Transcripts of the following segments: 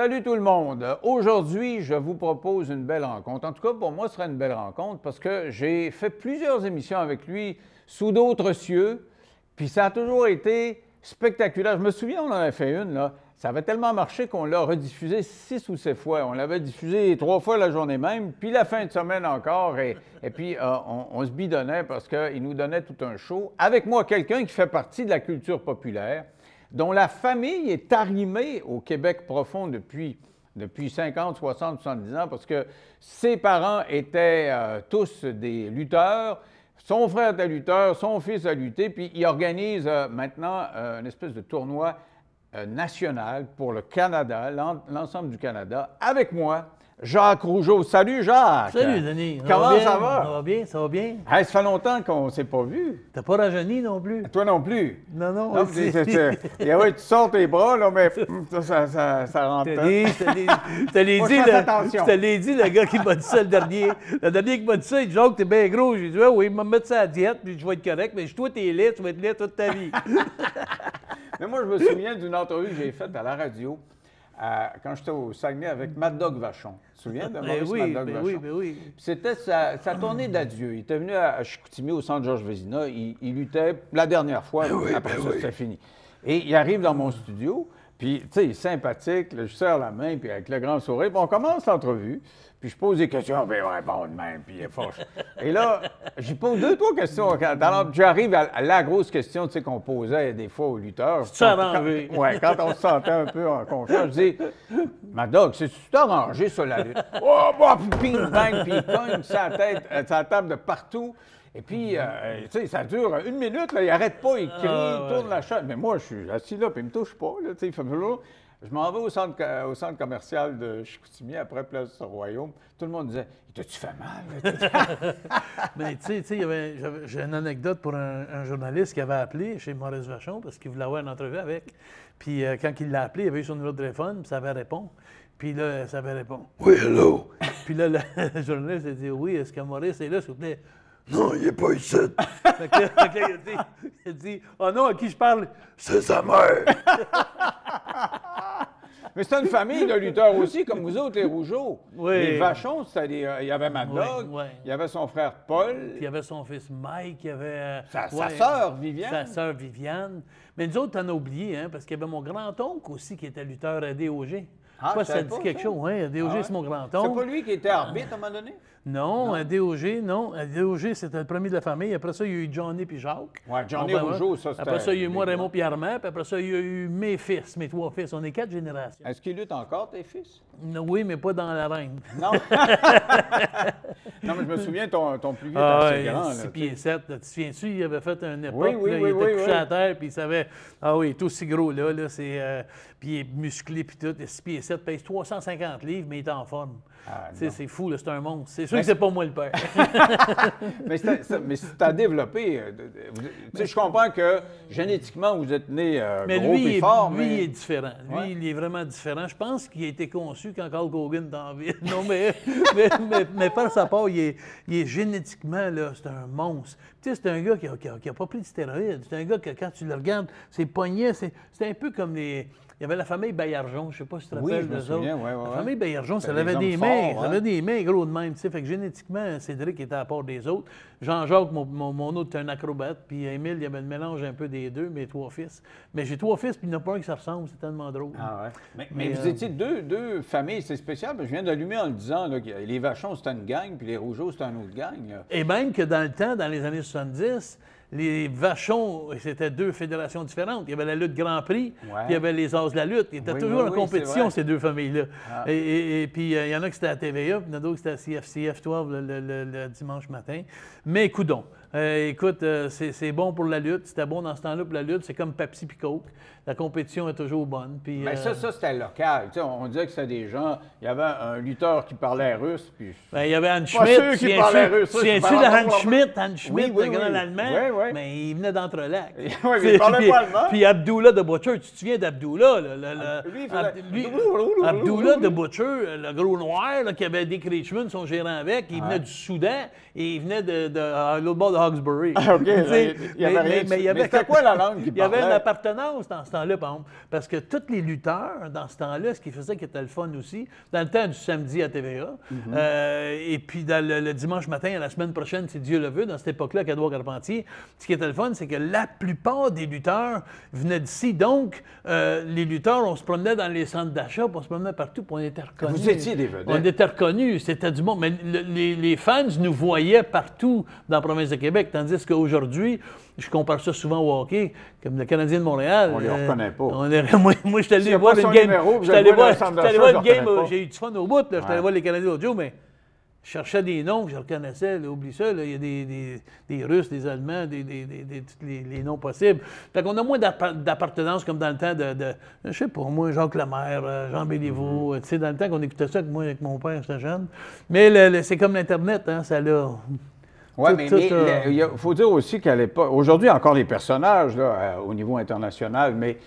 Salut tout le monde. Aujourd'hui, je vous propose une belle rencontre. En tout cas, pour moi, ce sera une belle rencontre parce que j'ai fait plusieurs émissions avec lui sous d'autres cieux, puis ça a toujours été spectaculaire. Je me souviens, on en a fait une, là. Ça avait tellement marché qu'on l'a rediffusé six ou sept fois. On l'avait diffusé trois fois la journée même, puis la fin de semaine encore. Et, puis, euh, on, se bidonnait parce qu'il nous donnait tout un show. Avec moi, quelqu'un qui fait partie de la culture populaire dont la famille est arrimée au Québec profond depuis, depuis 50, 60, 70 ans, parce que ses parents étaient euh, tous des lutteurs. Son frère était lutteur, son fils a lutté, puis il organise euh, maintenant euh, une espèce de tournoi national pour le Canada, l'ensemble du Canada, avec moi. Jacques Rougeau. Salut Jacques! Salut Denis! Comment ça va? Ça va bien, ça va bien. ça fait longtemps qu'on ne s'est pas vu. T'as pas rajeuni non plus? Toi non plus? Non, non. non tu, tu sors tes bras, là, mais ça, ça, ça, rentre. Je te l'ai dit, je dit, le gars qui m'a dit ça le dernier. Le dernier qui m'a dit ça, il dit Jacques, t'es bien gros. J'ai dit oui, il m'a mettre ça à diète, puis je vais être correct, mais toi, t'es laid, tu vas être laid toute ta vie. mais moi, je me souviens d'une entrevue que j'ai faite à la radio quand j'étais au Saguenay avec Mad Dog Vachon. Tu te souviens de ben Maurice oui, Mad Dog ben Vachon? Oui, ben oui. C'était sa, tournée d'adieu. Il était venu à, Chicoutimi, au centre Georges Vézina. Il, luttait la dernière fois, ben après ben ça, c'était fini. Et il arrive dans mon studio, puis, tu sais, il est sympathique, je serre la main, puis avec le grand sourire, puis on commence l'entrevue. Puis je pose des questions, puis il répond de même, puis il est fort. Et là, j'y pose deux, trois questions. J'arrive à la grosse question tu sais, qu'on posait des fois aux lutteurs. C'est arrangé. Oui, quand on se sentait un peu en confiance, je dis Madog, c'est tu arrangé sur la lutte? Oh, bah, ping, bang, puis il cogne sa tête, euh, sa table de partout. Et puis, euh, tu sais, ça dure une minute, là, il arrête pas, il crie, Ah, il tourne la chaise. Mais moi, je suis assis là, puis il me touche pas, là, tu sais, il fait. Je m'en vais au centre, au centre commercial de Chicoutimi, après Place du Royaume. Tout le monde disait T'as-tu fait mal Mais tu sais, j'ai une anecdote pour un, journaliste qui avait appelé chez Maurice Vachon parce qu'il voulait avoir une entrevue avec. Puis euh, quand il l'a appelé, il avait eu son numéro de téléphone, puis ça avait répondu. Puis là, ça avait répondu. Oui, hello. Puis là, le journaliste a dit Oui, est-ce que Maurice est là, s'il vous plaît non, il n'est pas ici. fait que, fait que, il, a dit, il a dit Oh non, à qui je parle C'est sa mère. Mais c'est une famille de lutteurs aussi, comme vous autres, les Rougeaux. Oui. Les Vachons, c'était il y avait Mad Dog, Oui, oui. il y avait son frère Paul, Puis il y avait son fils Mike, il y avait. euh, sa, sa ouais, sœur Viviane. Sa sœur Viviane. Mais nous autres, t'en as oublié, hein, parce qu'il y avait mon grand-oncle aussi qui était lutteur à DOG. Ah, Toi, je ça dit quelque ça. chose, hein? DOG, Ah ouais? c'est mon C'est grand-oncle. pas lui qui était arbitre à un moment donné? Non, à DOG, non. À DOG, c'était le premier de la famille. Après ça, il y a eu Johnny puis Jacques. Ouais, Johnny Rougeau, ça, c'était Après ça, il y a eu moi, Raymond puis Armand. Puis après ça, il y a eu mes fils, mes trois fils. On est quatre générations. Est-ce qu'il lutte encore, tes fils? Oui, mais pas dans l'arène. Non. non, mais je me souviens, ton, ton plus vieux Ah, était assez grand. six Là, pieds 7. Tu te souviens-tu, il avait fait une époque, Oui, oui, là, oui, il était oui, couché oui. à terre, puis il savait, ah oui, il est aussi gros là, là c'est, euh, puis il est musclé, puis tout, 6 pieds 7, pèse 350 livres, mais il est en forme. Ah, non. c'est fou, là, c'est un monstre. C'est sûr que c'est pas moi le père. mais mais développer. euh, de- de- vous- Tu sais, je comprends que génétiquement, vous êtes né euh, mais gros lui, et il est, fort, lui, mais... il est différent. Lui, Ouais. il est vraiment différent. Je pense qu'il a été conçu quand Carl Hogan était en vie. Non, mais, mais, mais, mais par sa part, il est, il est génétiquement, là, c'est un monstre. Tu sais, c'est un gars qui a, qui a- qui a pas pris de stéroïdes. C'est un gars que, quand tu le regardes, ses poignets, c'est c'est un peu comme les... Il y avait la famille Bayarjon, je sais pas si tu te Oui, rappelles d'eux autres. ouais, ouais, La famille Bayarjon, ça avait des mains, forts, ça hein. avait des mains gros de même, tu sais. Fait que génétiquement, Cédric était à part des autres. Jean-Jacques, mon, mon, mon autre, était un acrobate. Puis Émile, il y avait le mélange un peu des deux, mes trois fils. Mais j'ai trois fils, puis il n'y en a pas un qui se ressemble. C'est tellement drôle. Ah ouais. Mais, mais Mais, vous euh, étiez deux, deux familles, c'est spécial. parce que Je viens d'allumer en le disant, là, que les Vachons, c'était une gang, puis les Rougeaux, c'était une autre gang. là. Et même que dans le temps, dans les années 70, les Vachons, c'était deux fédérations différentes. Il y avait la lutte Grand Prix, puis il y avait les As de la lutte. Ils étaient Oui, toujours oui, en oui, compétition, ces deux familles-là. Ah. Et, et- et puis, euh, il y en a qui c'était à TVA, puis il y en a d'autres qui c'était à CFCF 12 le, le- le- le dimanche matin. Mais coudon. Euh, écoute, euh, c'est c'est bon pour la lutte. C'était bon dans ce temps-là pour la lutte. C'est comme Pepsi puis Coke. La compétition est toujours bonne. Puis, Mais euh, ça, ça c'était local. Tu sais, on, on disait que c'était des gens. Il y avait un lutteur qui parlait russe, puis. Ben, il y avait Hans Pas Schmidt. sûr Souviens-tu? parlait russe, ça, parle de Hans Schmidt? Hans Schmidt, oui, le grand oui. Allemand. Mais il venait d'Entrelac. Oui, mais il parlait Puis- pas allemand. Puis Abdullah de Butcher, tu te souviens d'Abdullah? le- le- le- Lui, Ab- lui- Abdullah de Butcher, le gros noir là, qui avait Dick Richmond, son gérant avec, il venait du Soudan et il venait de, de- à l'autre bord de Hawkesbury. Ah, OK, il y avait mais- rien c'était quoi la langue qu'il Il y avait une appartenance dans ce temps-là, par exemple. Parce que tous les lutteurs, dans ce temps-là, ce qui faisait qui était le fun aussi, dans le temps du samedi à TVA, Mhm. euh, et puis dans le, le dimanche matin, à la semaine prochaine, si Dieu le veut, dans cette époque-là, à Edouard Carpentier, ce qui était le fun, c'est que la plupart des lutteurs venaient d'ici. Donc, euh, les lutteurs, on se promenait dans les centres d'achat, on se promenait partout, puis on était reconnus. Vous étiez des vedettes. On était reconnus, c'était du monde. Mais le- les, les fans nous voyaient partout dans la province de Québec, tandis qu'aujourd'hui, je compare ça souvent au hockey, comme le Canadien de Montréal. On les euh, reconnaît pas. on moi, moi je suis allé voir une game. Je suis allé voir je une j'ai eu du fun au bout. là. J'étais allé voir les Canadiens jour, mais je cherchais des noms que je reconnaissais. là, oublie ça, là, il y a des, des- des Russes, des Allemands, des, des- tous les, les noms possibles. Fait qu'on a moins d'appa- d'appartenance comme dans le temps de, de- je sais pas, moi, Jacques Lemaire, euh, Jean Béliveau, euh, tu sais, dans le temps qu'on écoutait ça avec moi, avec mon père, j'étais jeune. Mais c'est comme l'Internet, hein, ça l'a... Oui, mais il faut dire aussi qu'à l'époque, aujourd'hui encore les personnages là, euh, au niveau international, mais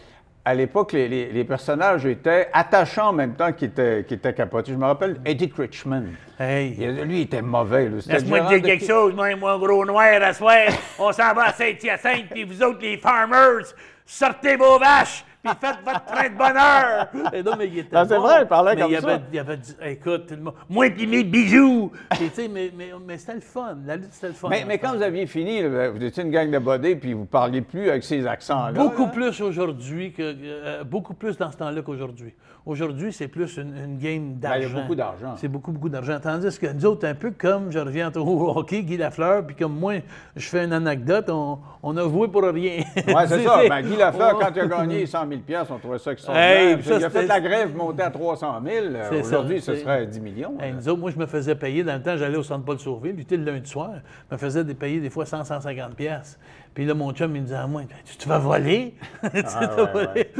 à l'époque, les, les- les personnages étaient attachants en même temps qu'ils étaient, qu'ils étaient capotés. Je me rappelle Eddie Richmond. Hey! Il- lui, il était mauvais. Laisse-moi te dire quelque chose, moi et moi, gros noir, à soir, on s'en va à Saint-Hyacinthe, puis vous autres, les farmers, sortez vos vaches, puis faites votre train de bonheur. Non, mais il était Ah, c'est bon. vrai, il parlait Mais comme il ça. Avait, il avait dit, écoute, tout le monde- Moi puis mes bijoux. Puis, tu sais, mais, mais, mais c'était le fun. La lutte, c'était le fun. Mais, mais quand vous aviez fini, là, vous étiez une gang de bodés, puis vous parliez plus avec ces accents-là. Beaucoup là. plus aujourd'hui que. euh, beaucoup plus dans ce temps-là qu'aujourd'hui. Aujourd'hui, c'est plus une, une game Ben, il y a d'argent. beaucoup d'argent. C'est beaucoup, beaucoup d'argent. Tandis que nous autres, un peu comme, je reviens au hockey, Guy Lafleur, puis comme moi, je fais une anecdote, on, on a voué pour rien. Oui, c'est ça. Ben, Guy Lafleur, quand il a gagné 100 000 on trouvait ça extraordinaire. Hey, ça, il a fait la grève montée à 300 000. Euh, Aujourd'hui, ce serait 10 millions. Hey, nous autres, moi, je me faisais payer. Dans le temps, j'allais au centre Paul Sauville, puis tu sais, le lundi soir, je me faisais des payer des fois 100, 150 pièces. Puis là, mon chum, il me disait à moi, tu, tu vas voler? Tu Ah, tu ouais?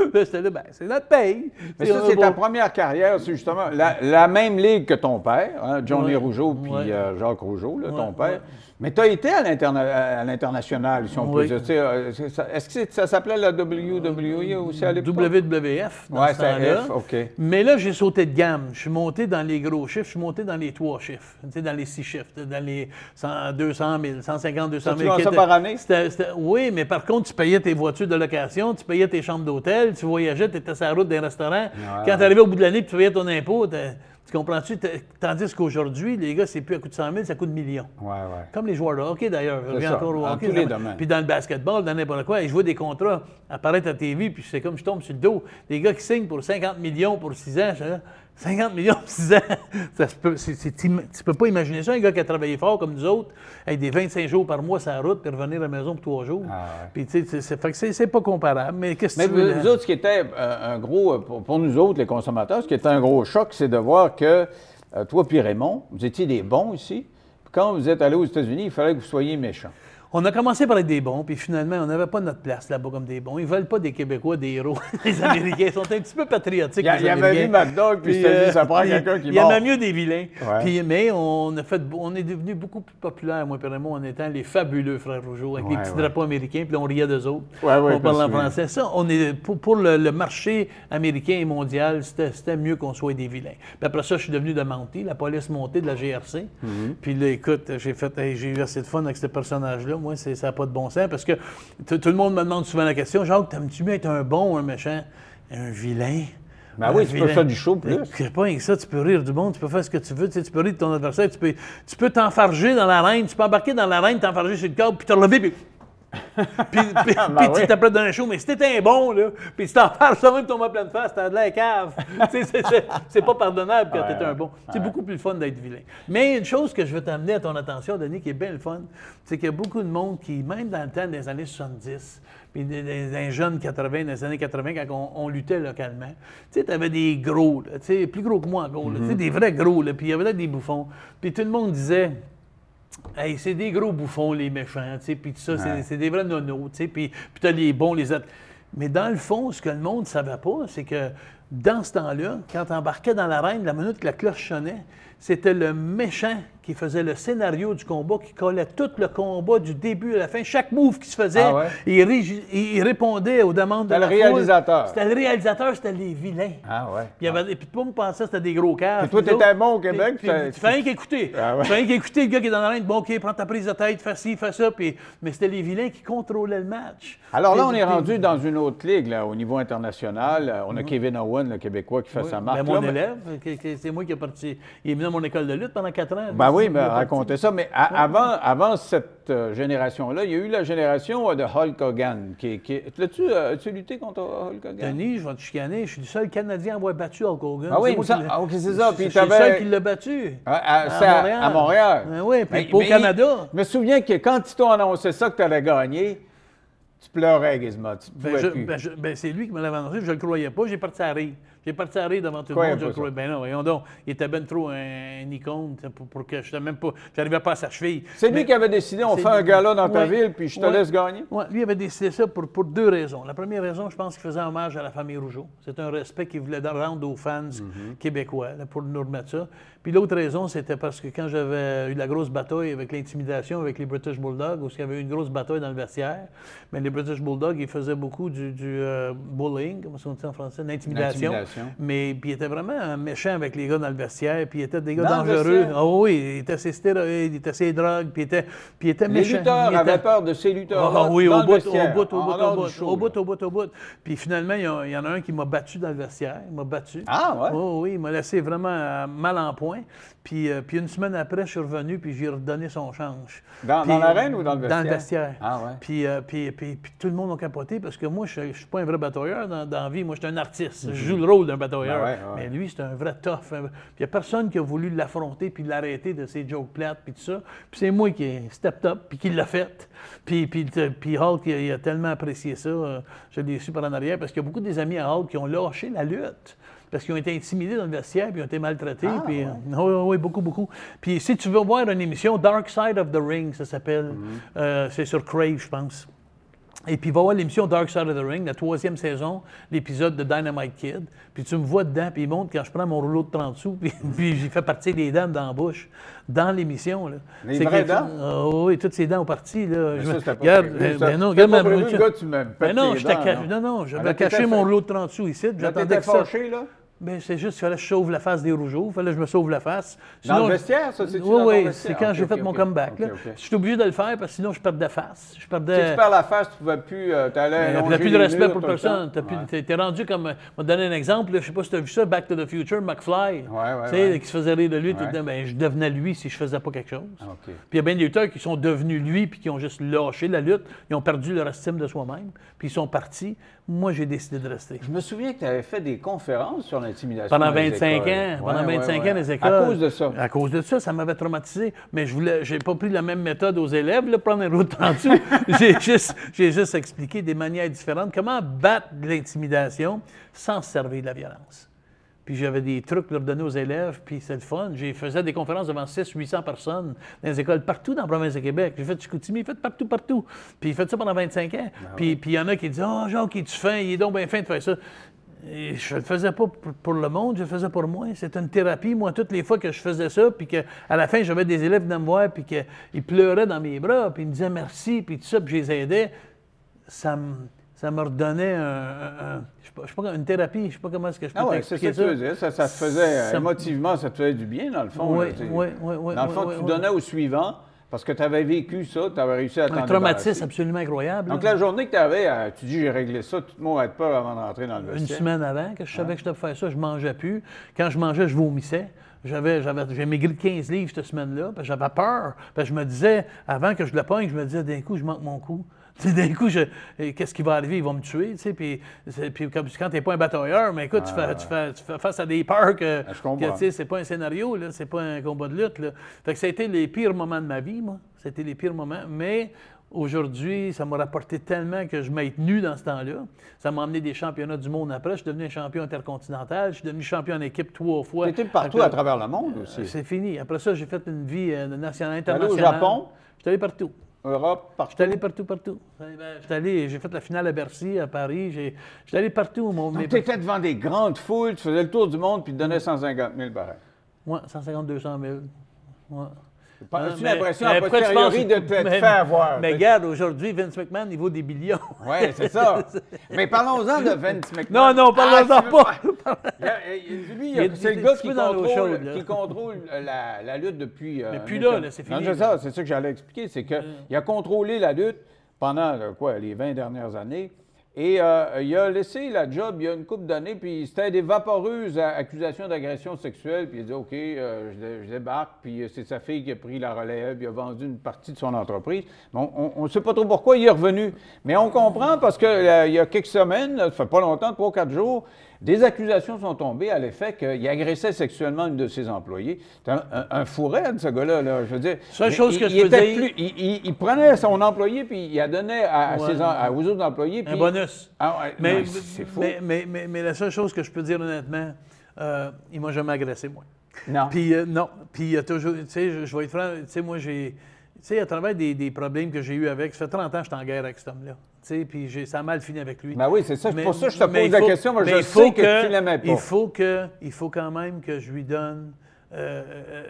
Là, ben, c'est notre paye. Mais ça, c'est ta première carrière, c'est justement la, la même ligue que ton père, hein, Johnny Ouais. Rougeau puis euh, Jacques Rougeau, là, ton père. Mais tu as été à l'interna- à l'international, si on peut Oui. dire. Euh, c'est Est-ce que c'est- ça s'appelait la WWE aussi à l'époque? WWF. Dans Ouais, ce c'était temps-là. F, OK. Mais là, j'ai sauté de gamme. Je suis monté dans les gros chiffres, je suis monté dans les trois chiffres, tu sais, dans les six chiffres, dans les 100, 200 000, 150, 200 Ça, tu 000. gagnes qui ça par année? Oui, mais par contre, tu payais tes voitures de location, tu payais tes chambres d'hôtel, tu voyageais, tu étais sur la route des restaurants. Quand tu arrivais au bout de l'année et tu payais ton impôt, tu comprends-tu? Tandis qu'aujourd'hui, les gars, c'est plus à coût de 100 000, ça coûte millions. Ouais, ouais. Comme les joueurs de hockey, d'ailleurs. Je encore au hockey. tous les ça- domaines. Puis dans le basketball, dans n'importe quoi, et je vois des contrats apparaître à TV, puis c'est comme je tombe sur le dos. Des gars qui signent pour 50 millions pour 6 ans. Je suis là, 50 millions pour 6 ans. Ça se peut, c'est- c'est im- tu peux pas imaginer ça, un gars qui a travaillé fort comme nous autres, avec des 25 jours par mois sur la route, puis revenir à la maison pour 3 jours. Ah ouais. Puis tu sais, c'est- fait que c'est- c'est pas comparable. Mais qu'est-ce que tu veux? vous autres, ce qui était euh, un gros, euh, pour, pour nous autres, les consommateurs, ce qui était un gros choc, c'est de voir que euh, toi puis Raymond, vous étiez des bons ici. Puis quand vous êtes allés aux États-Unis, il fallait que vous soyez méchants. On a commencé par être des bons, puis finalement, on n'avait pas notre place là-bas comme des bons. Ils veulent pas des Québécois, des héros. Les Américains sont un petit peu patriotiques. Il, il avait vu Américains. McDonald's, puis s'était dit, euh, ça prend quelqu'un qui Il mord. aimait mieux des vilains. Ouais. Puis, mais on, a fait, on est devenu beaucoup plus populaire, moi et en étant les fabuleux frères Rougeau, avec les petits ouais. drapeaux américains, puis on riait d'eux autres. Je on parlait en français. Ça, on est, pour, pour le, le marché américain et mondial, c'était mieux qu'on soit des vilains. Puis après ça, je suis devenu de Mountie, la police montée de la GRC. Mm-hmm. Puis là, écoute, j'ai fait, hey, j'ai eu assez de fun avec ce personnage-là. Moi, ça n'a pas de bon sens parce que tout le monde me demande souvent la question Jacques, t'aimes-tu mieux être un bon ou un méchant? Un vilain? Ben oui, tu peux faire du show plus. C'est pas rien que ça, tu peux rire du monde, tu peux faire ce que tu veux, tu, sais, tu peux rire de ton adversaire, tu peux tu peux t'enfarger dans l'arène, tu peux embarquer dans l'arène, t'enfarger sur le câble, puis te relever, puis. puis, puis- Ben puis oui. tu dans un show, mais si t'étais un bon, là, puis si t'enfarges ça même tomber en pleine face, t'as de la cave. Tu c'est- pas pardonnable quand Ouais, t'es un bon. C'est beaucoup plus fun d'être vilain. Mais une chose que je veux t'amener à ton attention, Denis, qui est bien le fun, c'est qu'il y a beaucoup de monde qui, même dans le temps des années 70, puis des, des- des jeunes 80, dans les années 80, quand on, on luttait localement, tu sais, t'avais des gros, là, tu plus gros que moi, gros, là, tu sais, des vrais gros, là, puis il y avait là des bouffons. Puis tout le monde disait, Hey, c'est des gros bouffons, les méchants, tu sais, puis tout ça, c'est- Ouais. c'est des vrais nonos, tu sais, puis t'as les bons, les autres. Mais dans le fond, ce que le monde ne savait pas, c'est que dans ce temps-là, quand embarquais dans l'arène, la minute que la cloche sonnait, c'était le méchant qui faisait le scénario du combat, qui collait tout le combat du début à la fin. Chaque move qui se faisait, Ah ouais? il, ré- il répondait aux demandes de C'était la le réalisateur. C'était le réalisateur, c'était les vilains. Ah ouais. Puis, il y avait, et puis tout le monde pensait que c'était des gros caves. Puis toi, t'étais bon au Québec, puis- puis Tu fais rien qu'écouter. Ah ouais. Tu fais rien qu'écouter le gars qui est dans la reine. Bon, OK, prends ta prise de tête, fais ci, fais ça. Puis, mais c'était les vilains qui contrôlaient le match. Alors là, on est rendu dans une autre ligue, là, au niveau international. Euh, On a Kevin Owen, le Québécois, qui fait Oui, sa marque. ben, mon là, élève, c'est moi qui ai parti. Il est venu à mon école de lutte pendant quatre ans. Ben oui, Il mais racontez ça. Mais a- avant, avant cette euh, génération-là, il y a eu la génération euh, de Hulk Hogan. Qui, qui... L'as-tu euh, as-tu lutté contre Hulk Hogan? Denis, je vais te chicaner. Je suis le seul Canadien à avoir battu Hulk Hogan. Ah oui, l'ai- ah, ok, c'est ça. Puis Je suis le seul qui l'a battu. À, à- c'est à- Montréal. Oui, puis au Canada. Je me souviens que quand ils t'ont annoncé ça, que tu allais gagner, tu pleurais, Gizmo. Tu Ben, je- ben, je- ben, c'est lui qui me l'avait annoncé, je ne le croyais pas. J'ai parti à rire. J'ai parti à rire devant tout le monde. Je croyais. Ben non, voyons donc. Il était ben trop un, icône pour, pour que je même pas. J'arrivais pas à sa cheville. c'est lui qui avait décidé, on fait un gala dans ta ville, puis je te laisse gagner. Ouais, lui avait décidé ça pour, pour deux raisons. La première raison, je pense qu'il faisait hommage à la famille Rougeau. C'est un respect qu'il voulait rendre aux fans Mhm. québécois là, pour nous remettre ça. Puis l'autre raison, c'était parce que quand j'avais eu la grosse bataille avec l'intimidation avec les British Bulldogs, où il y avait eu une grosse bataille dans le vestiaire, mais les British Bulldogs, ils faisaient beaucoup du, du, euh, bullying, comment on dit en français, l'intimidation. Mais puis il était vraiment méchant avec les gars dans le vestiaire, puis il était des gars Dans dangereux. Ah oui, il était ses stéroïdes, il était ses drogues, puis il était, puis était Les lutteurs Il avaient peur de ces lutteurs ah oui, dans au le bout, au bout, au bout, au bout, show, au bout, au bout, au bout. Puis finalement, il y, a- il y en a un qui m'a battu dans le vestiaire. Il m'a battu. Ah, ouais? Oh, oui, il m'a laissé vraiment euh, mal en point. Puis, euh, puis une semaine après, je suis revenu, puis j'ai redonné son change. Dans- Puis, dans l'arène ou dans le Dans le vestiaire? vestiaire. Ah, ouais. Puis, euh, puis, puis, puis tout le monde a capoté parce que moi, je ne suis pas un vrai batailleur dans, dans la vie. Moi, je suis un artiste. Je joue le rôle d'un batailleur. Ben ouais, ouais. Mais lui, c'est un vrai tough. Puis il n'y a personne qui a voulu l'affronter puis l'arrêter de ses jokes plates puis tout ça. Puis c'est moi qui ai stepped up puis qui l'a fait. Puis, puis, puis Hulk, il a, il a tellement apprécié ça. euh, Je l'ai su par en arrière parce qu'il y a beaucoup des amis à Hulk qui ont lâché la lutte. Parce qu'ils ont été intimidés dans le vestiaire, puis ils ont été maltraités. Ah, puis, euh, oui, oui, oui, beaucoup, beaucoup. Puis si tu veux voir une émission, Dark Side of the Ring, ça s'appelle. Mm-hmm. Euh, c'est sur Crave, je pense. Et puis, va voir l'émission Dark Side of the Ring, la troisième saison, l'épisode de Dynamite Kid. Puis tu me vois dedans, puis il montre quand je prends mon rouleau de 30 sous, puis, puis j'ai fait partir des dents dans la bouche, dans l'émission. Les C'est vraies dents? Ah oui, toutes ces dents ont parti. Là. Mais Je ça, me- c'était pas Regarde, prévu, euh, ça. ben non, regarde ma gars, tu me Ben non, dents, non? non, Ah, j'avais t'étais caché mon rouleau de 30 sous ici. J'attendais que ça. fâché, là? Ben, c'est juste qu'il fallait que je sauve la face des rougeaux. Il fallait que je me sauve la face. Dans le Sinon- vestiaire, ça, c'est-tu Oui, oui, c'est quand Ok, j'ai fait mon comeback. Je suis obligé de le faire parce que sinon je perdais face. Je Si perdais. tu perds la face, tu ne pouvais plus. euh, Il a longer plus de respect pour personne. Tu Ouais. es rendu comme. euh, Je vais te donner un exemple. Je ne sais pas si tu as vu ça, Back to the Future, McFly. Ouais, ouais, Tu qui se faisait rire de lui. tout temps. Ben, je devenais lui si je faisais pas quelque chose. Ah. Puis il y a bien des lutteurs qui sont devenus lui puis qui ont juste lâché la lutte. Ils ont perdu leur estime de soi-même. Puis ils sont partis. Moi, j'ai décidé de rester. Je me souviens que tu avais fait des conférences sur l'intimidation. Pendant dans les 25 écoles. ans, pendant Ouais, ouais, 25 ouais. ans, les écoles. À cause de ça. À cause de ça, ça m'avait traumatisé. Mais je voulais, j'ai pas pris la même méthode aux élèves, là, prendre un route en dessous. j'ai juste, j'ai juste expliqué des manières différentes. Comment battre de l'intimidation sans se servir de la violence. Puis j'avais des trucs à leur donner aux élèves, puis c'est le fun. J'ai faisais des conférences devant 600-800 personnes dans les écoles partout dans la province de Québec. J'ai fait du Chicoutimi, fait partout, partout. Puis j'ai fait ça pendant 25 ans. Puis puis il y en a qui disent « Oh, Jacques, es-tu fin? Il est donc bien fin de faire ça. » Et je le faisais pas pour, le monde, je le faisais pour moi. C'était une thérapie. Moi, toutes les fois que je faisais ça, puis qu'à la fin, j'avais des élèves venant me voir, puis qu'ils pleuraient dans mes bras, puis ils me disaient merci, puis tout ça, puis je les aidais, ça me, ça me redonnait un, un- un- je sais pas, une thérapie. Je sais pas comment est-ce que je peux Ah ouais, c'est ça que tu veux dire. Ça, ça te faisait, euh, Ça me- émotivement, ça te faisait du bien, dans le fond. Oui, là, oui, oui, oui, Dans le fond, oui, tu donnais au suivant parce que tu avais vécu ça, tu avais réussi à t'en Un traumatisme absolument incroyable. Donc, là. la journée que tu avais, tu dis j'ai réglé ça, tout le monde avait peur avant de rentrer dans le Une vestiaire. semaine avant, que je savais que je devais faire ça, je mangeais plus. Quand je mangeais, je vomissais. J'avais, j'avais, j'ai maigri de 15 livres cette semaine-là, parce que j'avais peur. Parce que je me disais, avant que je le pogne, je me disais, d'un coup, je manque mon coup. D'un coup, je- qu'est-ce qui va arriver? Ils vont me tuer. tu sais, Puis, puis comme, quand tu n'es pas un batailleur, mais écoute, tu, fais, tu, fais, tu fais face à des peurs que, Ah, que, c'est pas un scénario, c'est pas un combat de lutte. Là. Fait que ça a été les pires moments de ma vie, moi. C'était les pires moments. Mais aujourd'hui, ça m'a rapporté tellement que je m'ai tenu dans ce temps-là. Ça m'a amené des championnats du monde après. Je suis devenu un champion intercontinental. Je suis devenu champion en équipe trois fois. Tu étais partout Après- à travers le monde aussi. C'est fini. Après ça, j'ai fait une vie euh, nationale, allé au internationale. Japon? Je suis allé partout. Europe, Je partout. suis allé partout, partout. Je suis allé, j'ai fait la finale à Bercy, à Paris. Suis allé partout. Mon, mes- Tu étais devant des grandes foules, tu faisais le tour du monde puis tu donnais 150 000 pareil. Ouais, 150, 200 000. Ouais. As-tu Hein, mais- l'impression, mais posteriori, penses- de te mais- faire avoir? Mais regarde, aujourd'hui, Vince McMahon, vaut des billions. Oui, c'est ça. Mais parlons-en de Vince McMahon. Non, non, parlons-en Ah, pas. Lui, il c'est le gars qui contrôle, là. qui contrôle euh, la, la lutte depuis. euh, Mais plus là, c'est Non, fini, c'est là. ça, c'est ça que j'allais expliquer. C'est qu'il a contrôlé la lutte pendant euh, quoi, les 20 dernières années. Et euh, il a laissé la job il y a une couple d'années, puis c'était des vaporeuses accusations d'agression sexuelle, puis il a dit OK, euh, je, dé- je débarque, puis euh, c'est sa fille qui a pris la relève, il a vendu une partie de son entreprise. Mais on ne sait pas trop pourquoi il est revenu. Mais on comprend parce qu'il y a quelques semaines, ça fait pas longtemps, trois, quatre jours, des accusations sont tombées à l'effet qu'il agressait sexuellement une de ses employés. C'est un, un, un ce gars-là. là. Je veux dire. Seule chose il- que je peux était dire- plus- il, prenait son employé puis il la donnait à, à Ouais. ses à- aux autres employés. Un bonus. Ah Mais, c'est fou. mais, mais, mais, mais la seule chose que je peux dire honnêtement, euh, il m'a jamais agressé, moi. non. Puis euh, non, puis il y a toujours, tu sais, je, je vais être franc, tu sais, moi j'ai, tu sais, à travers des, des problèmes que j'ai eu avec, ça fait 30 ans que je suis en guerre avec cet homme-là, puis ça a mal fini avec lui. Ben oui, c'est ça. C'est Mais- pour ça que je te pose la faut- question, mais je il faut sais que, tu l'aimais pas. Il faut, que, il faut quand même que je lui donne, euh, euh,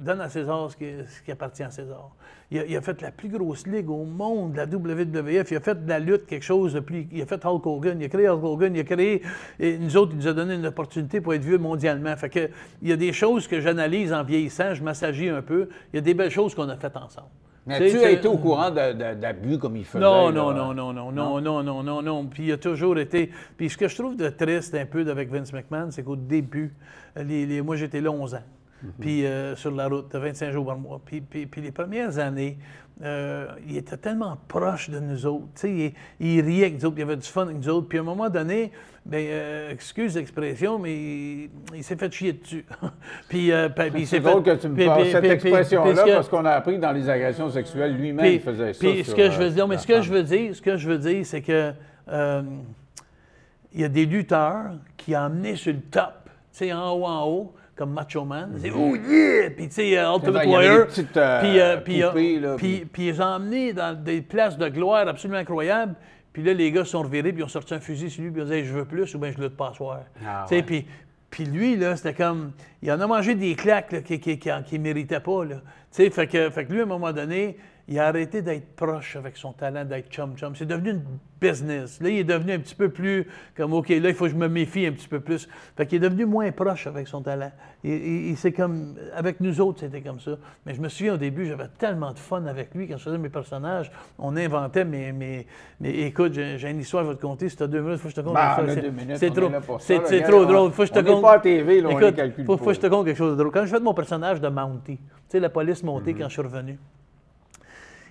donne à César ce qui, ce qui appartient à César. Il a, il a fait la plus grosse ligue au monde, la WWF. Il a fait de la lutte quelque chose de plus. Il a fait Hulk Hogan, il a créé Hulk Hogan, il a créé. et nous autres, il nous a donné une opportunité pour être vieux mondialement. Fait que, il y a des choses que j'analyse en vieillissant, je m'assagis un peu. Il y a des belles choses qu'on a faites ensemble. Mais Tu as été au courant d'abus comme il faisait? non, non, non, non, non, non, non, non, non, non. Puis il a toujours été. Puis ce que je trouve de triste un peu avec Vince McMahon, c'est qu'au début, les, les- moi j'étais là 11 ans. Puis euh, sur la route, 25 jours par mois. Puis, puis, puis les premières années, euh, il était tellement proche de nous autres. Il, il riait avec nous autres, il avait du fun avec nous autres. Puis à un moment donné, ben, euh, excuse l'expression, mais il, il s'est fait chier dessus. puis, euh, puis- C'est drôle fait- que tu me parles cette expression-là, parce qu'on a appris dans les agressions sexuelles, lui-même, il faisait ça. puis ce que je veux dire, mais ce que je veux dire, ce que je veux dire, c'est que il y a des lutteurs qui ont amené sur le top, en haut, en haut, comme Macho Man. Ils disaient, oh yeah! Puis, tu sais, euh, Ultimate Warrior. euh, puis, euh, puis, puis, ils ont emmenés dans des places de gloire absolument incroyables. Puis là, les gars sont revirés, puis ils ont sorti un fusil sur lui, puis ils ont dit, Hey, je veux plus, ou bien je lutte pas à soir. Ah, ouais. puis, puis lui, là, c'était comme. Il en a mangé des claques là, qui ne qui, qui, qui méritait pas. Là. Tu sais, fait que, fait que lui, à un moment donné, il a arrêté d'être proche avec son talent d'être chum-chum. C'est devenu une business. Là, il est devenu un petit peu plus comme, OK, là, il faut que je me méfie un petit peu plus. Fait qu'il est devenu moins proche avec son talent. Il- c'est comme, avec nous autres, c'était comme ça. Mais je me souviens au début, j'avais tellement de fun avec lui quand je faisais mes personnages. On inventait mes. mes, mes- écoute, j'ai, une histoire à te conter. Si tu as deux minutes, il faut que je te conte Ben, c'est trop, c'est, trop drôle. Faut que je te on n'est conte- pas à TV, là, on les Écoute, calcule faut, que je te conte quelque chose de drôle. Quand je fais de mon personnage de Mountie, tu sais, la police montée quand je suis revenu,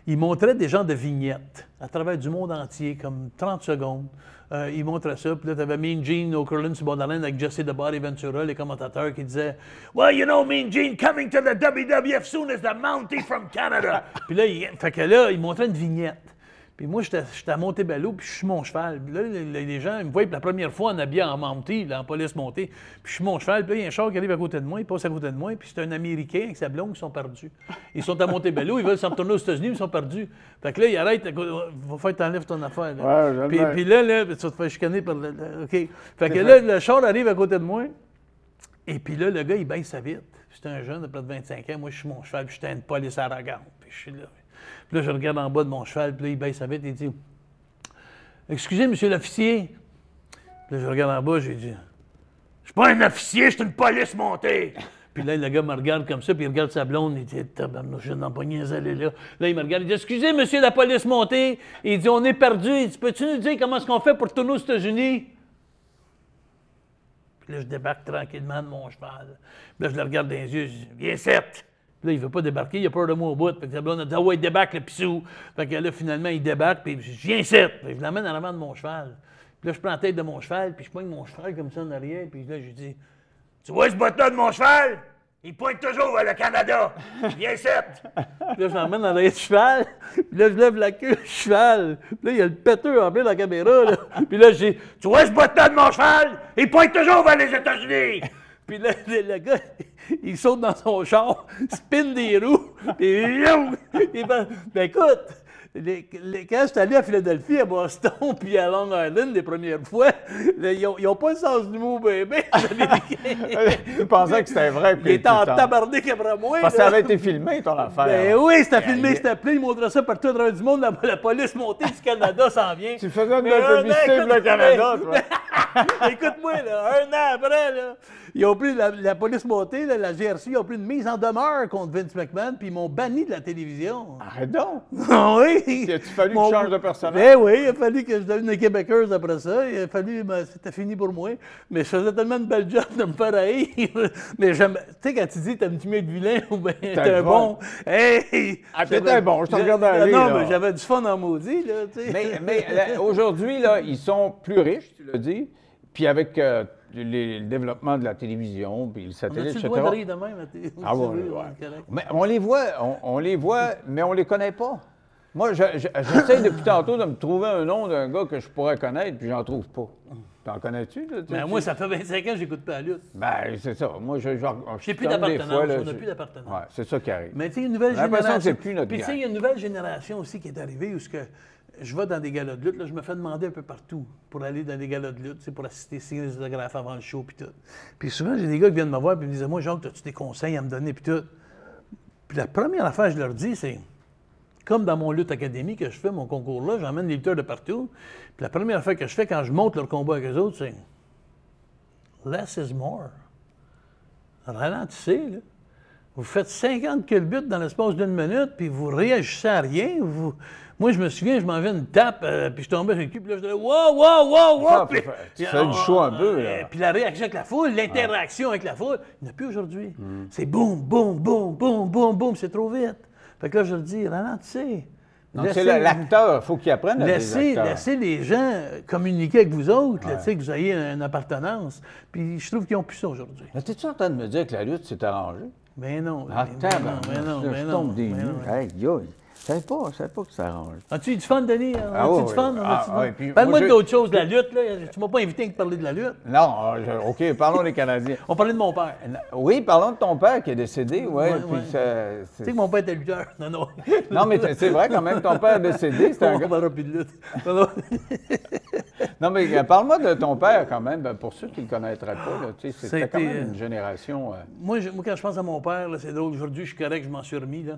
il montrait des gens de vignettes à travers du monde entier, comme 30 secondes. Euh, il montrait ça, puis là, tu avais Mean Gene, O'Curlin sur Borderland avec Jesse The Body Ventura, les commentateurs qui disaient Well, you know, Mean Gene coming to the WWF soon as the Mountie from Canada. Puis là, il, fait que là, il montrait une vignette. Puis moi, j'étais à Montebello, puis je suis mon cheval. Puis là, les, gens, ils me voient pour la première fois en habillé en mountie, là, en police montée. Puis je suis mon cheval, puis là, il y a un char qui arrive à côté de moi, il passe à côté de moi, puis c'est un Américain avec sa blonde, ils sont perdus. Ils sont à Montebello, ils veulent s'en retourner aux États-Unis, ils sont perdus. Fait que là, il arrête, à côté- va faire t'enlèves ton affaire. Là. Ouais, puis, puis là, là, tu vas te faire chicaner par le. le- OK. Fait que là, le char arrive à côté de moi, et puis là, le gars, il baisse sa vitre. C'est un jeune de près de 25 ans. Moi, je suis mon cheval, puis j'étais une police arrogante. Puis je suis là. Puis là, je regarde en bas de mon cheval, puis là, il baisse sa vitre et il dit Excusez, monsieur l'officier. Puis là, je regarde en bas, j'ai dit Je suis pas un officier, je suis une police montée. Puis là, le gars me regarde comme ça, puis il regarde sa blonde, il dit Tabarnouche, je n'en pas niaiser, là. Là, il me regarde, il dit Excusez, monsieur la police montée. Il dit On est perdu. Il dit Peux-tu nous dire comment est-ce qu'on fait pour retourner aux États-Unis? Puis là, je débarque tranquillement de mon cheval. Puis là, je le regarde dans les yeux, je dis Viens, certes. Puis là, il veut pas débarquer, il a peur de moi au bout. Fait que sa blonde a dit Ah ouais, débarque le pissou. Fait que là, finalement, il débarque, puis je Viens, certes. Puis je l'amène en avant de mon cheval. Puis là, je prends la tête de mon cheval, puis je poigne mon cheval comme ça en arrière, puis là, je dis Tu vois ce bot-là de mon cheval? Il pointe toujours vers le Canada. Viens, certes. Puis là, je l'emmène dans l'arrière du cheval. Puis là, je lève la queue du cheval. Puis là, il y a le péteux en plein dans la caméra. Là. Puis là, j'ai. Tu vois ce bot-là de mon cheval? Il pointe toujours vers les États-Unis. Puis là, le, gars, il saute dans son char, spin des roues. Puis il fait, ben écoute, les- les- quand je suis allé à Philadelphie, à Boston, puis à Long Island les premières fois, là, ils n'ont pas le sens du mot bébé. Il pensait que c'était vrai. puis Ils étaient en tabarnak après moi. Parce que ça avait été filmé, ton affaire. Ben oui, c'était Ben, filmé, il- c'était appelé, ils montraient ça partout à travers du monde. La, la police montée du Canada s'en vient. Tu faisais de la publicité pour le Canada, toi. Écoute-moi, là, un an après, là, ils ont pris la, la police montée, là, la GRC, ils ont pris une mise en demeure contre Vince McMahon, puis ils m'ont banni de la télévision. Arrête donc. Ah oui! Il a-tu fallu que Mon- tu changes de personnage? Ben oui, il a fallu que je devienne Québécoise après ça. Il a fallu, ben, c'était fini pour moi. Mais je faisais tellement de belles jobs de me faire haïr. Mais j'aime, tu sais, quand tu dis t'aimes-tu mieux être vilain ou bien t'es un fun. bon, hey! Ah, bon, je te regardais aller, Non, là. mais j'avais du fun en maudit, là, tu sais. Mais, mais aujourd'hui, là, ils sont plus riches, tu l'as dit. Puis avec euh, le développement de la télévision, puis le On satellite, a-tu etc. le de même? Ah oui, ouais. Mais on les voit, on, on les voit, mais on les connaît pas. Moi, je- je- j'essaie depuis tantôt de me trouver un nom d'un gars que je pourrais connaître, puis j'en trouve pas. T'en connais-tu? Ben, moi, ça fait 25 ans que j'écoute pas la lutte. Ben, c'est ça. Moi, je, je, je J'ai plus d'appartenance, on n'a plus d'appartenance. Ouais, c'est ça qui arrive. Mais tu sais, une nouvelle J'ai l'impression génération. que c'est plus notre Puis tu sais, il y a une nouvelle génération aussi qui est arrivée où ce que je vais dans des galas de lutte, là, je me fais demander un peu partout pour aller dans des galas de lutte, pour assister, signer des autographes avant le show, puis tout. Puis souvent, j'ai des gars qui viennent me voir et me disent Moi, Jacques, as-tu des conseils à me donner, puis tout? Puis la première affaire que je leur dis, c'est comme dans mon lutte académie que je fais, mon concours-là, j'emmène les lutteurs de partout. Puis la première affaire que je fais quand je monte leur combat avec eux autres, c'est Less is more. Ralentissez, là. Vous faites 50 culbutes dans l'espace d'une minute, puis vous réagissez à rien. Vous... Moi, je me souviens, je m'en vais une tape, euh, puis je tombais sur le cul, puis là, je disais « Wow, wow, wow, wow! Ça, Puis- tu fais- du show un peu, là. Puis la réaction avec la foule, l'interaction avec la foule, il n'y en a plus aujourd'hui. C'est boum, boum, boum, boum, boum, boum, c'est trop vite. Fait que là, je leur dis « Ralentissez. » Donc, c'est l'acteur, il faut qu'il apprenne à Laissez, laissez les gens communiquer avec vous autres, là, tu sais, que vous ayez une appartenance. Puis je trouve qu'ils n'ont plus ça aujourd'hui. Mais t'es-tu en train de me dire que la lutte s'est arrangée? Mais non. Ah, mais, mais non, mais non, là, mais je non. tombe des nues. Je savais pas, je savais pas que ça arrange. As-tu eu du fun, Denis? Ah As-tu oui, du fun? Ah, oui, puis Parle-moi je- d'autre chose, de la lutte. Là. Tu m'as pas invité à te parler de la lutte. Non, ah, je- OK, parlons des Canadiens. On parlait de mon père. Oui, parlons de ton père qui est décédé, oui. Ouais, puis ouais. ça- Tu sais que mon père était lutteur. Non, non. Non, mais c'est vrai quand même, ton père est décédé, c'est un On gars. parlera plus de lutte. Non, non. Non, mais euh, parle-moi de ton père quand même, ben, pour ceux qui ne le connaîtraient pas, c'était quand même euh, une génération... euh, Moi, je- moi, quand je pense à mon père, là, c'est drôle. Aujourd'hui, je suis correct, je m'en suis remis. Là.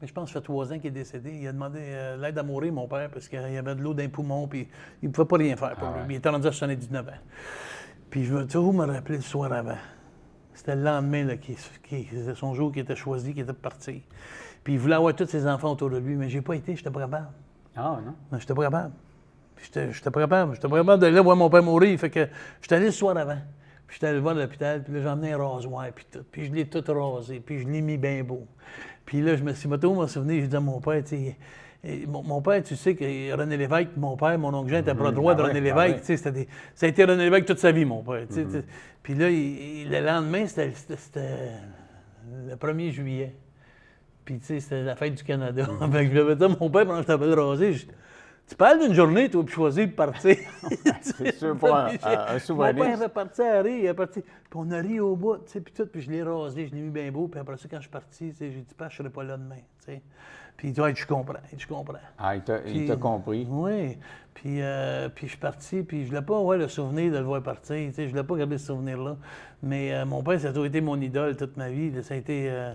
Mais je pense que ça fait trois ans qu'il est décédé. Il a demandé euh, l'aide à mourir, mon père, parce qu'il y avait de l'eau dans les poumons, puis il ne pouvait pas rien faire pour Ah lui. ouais. Il était rendu à 79 ans. Puis je me où me rappeler le soir avant. C'était le lendemain, là, qui, qui- c'était son jour qui était choisi, qui était parti. Puis il voulait avoir tous ses enfants autour de lui, mais j'ai pas été, j'étais pas capable. Ah, non? Non, j'étais pas capable. J'étais j'étais pas capable. J'étais pas capable d'aller voir mon père mourir. Fait que j'étais allé le soir avant. Puis j'étais allé le voir à l'hôpital. Puis là, j'ai emmené un rasoir. Puis tout. Puis je l'ai tout rasé. Puis je l'ai mis bien beau. Puis là, je me suis moto, m'en souvenir. J'ai dit à mon père, tu sais, et mon, mon père, tu sais que René Lévesque, mon père, mon oncle Jean était bras droit de ah René ouais, ah Lévesque. ouais. Tu sais, c'était des- ça a été René Lévesque toute sa vie, mon père. tu sais, tu sais. Puis là, il- le lendemain, c'était le 1er juillet. Puis, tu sais, c'était la fête du Canada. fait que je lui avais dit à mon père pendant que je t'avais rasé, je- tu parles d'une journée, toi, puis choisir de partir. C'est sûr, pour un- un- un Mon souvenir. père avait parti à rire, il est parti. Puis on a ri au bout, tu sais, puis tout, puis je l'ai rasé, je l'ai mis bien beau, puis après ça, quand je suis parti, tu sais, j'ai dit, pas, je serai pas là demain, tu sais. Puis il dit, ouais, je comprends, je comprends. Ah, il t'a compris. Oui. Puis, euh, puis je suis parti, puis je voulais pas avoir le souvenir de le voir partir. Tu sais, je voulais pas garder ce souvenir-là. Mais euh, mon père, ça a toujours été mon idole toute ma vie. là. Ça a été. euh,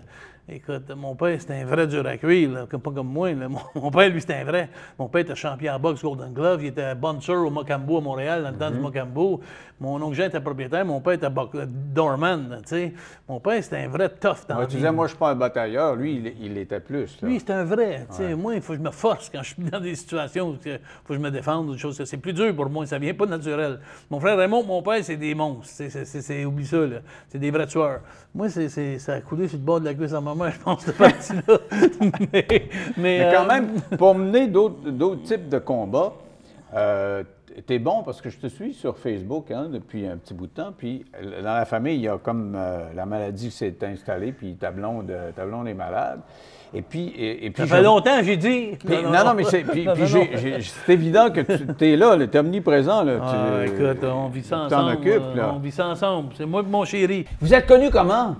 écoute, mon père, c'était un vrai dur à cuire, là, comme, pas comme moi. là. Mon, mon père, lui, c'était un vrai. Mon père était champion en boxe Golden Glove. Il était bouncer au Mocambo à Montréal, dans le temps du Mocambo. Mon oncle Jean était propriétaire. Mon père était doorman. là, tu sais. Mon père, c'était un vrai tough dans Ouais, tu disais, moi, je suis pas un batailleur. Lui, il, il était plus. là. Lui, c'est un vrai. tu sais. Moi, il faut que je me force quand je suis dans des situations où il faut que je me défende ou des choses. C'est plus dur pour moi, ça vient pas naturel. Mon frère Raymond, mon père, c'est des monstres. C'est, oublie ça, là. C'est des vrais tueurs. Moi, c'est- ça a coulé sur le bord de la cuisse à ma mère, je pense, cette partie-là. mais, mais, Mais quand euh, même, pour mener d'autres d'autres types de combats, euh, t'es bon parce que je te suis sur Facebook hein, depuis un petit bout de temps. Puis dans la famille, il y a comme euh, la maladie s'est installée, puis ta blonde, euh, ta blonde est malade. Et puis, et, et puis Ça je- fait longtemps, j'ai dit. Puis- non, non, mais c'est, puis, Non, puis non, j'ai- non. j'ai- c'est évident que tu es là, tu es omniprésent. Là, Ah, tu, écoute, on vit ça tu t'en ensemble. occupes, là. On vit ça ensemble. C'est moi et mon chéri. Vous êtes connu comment?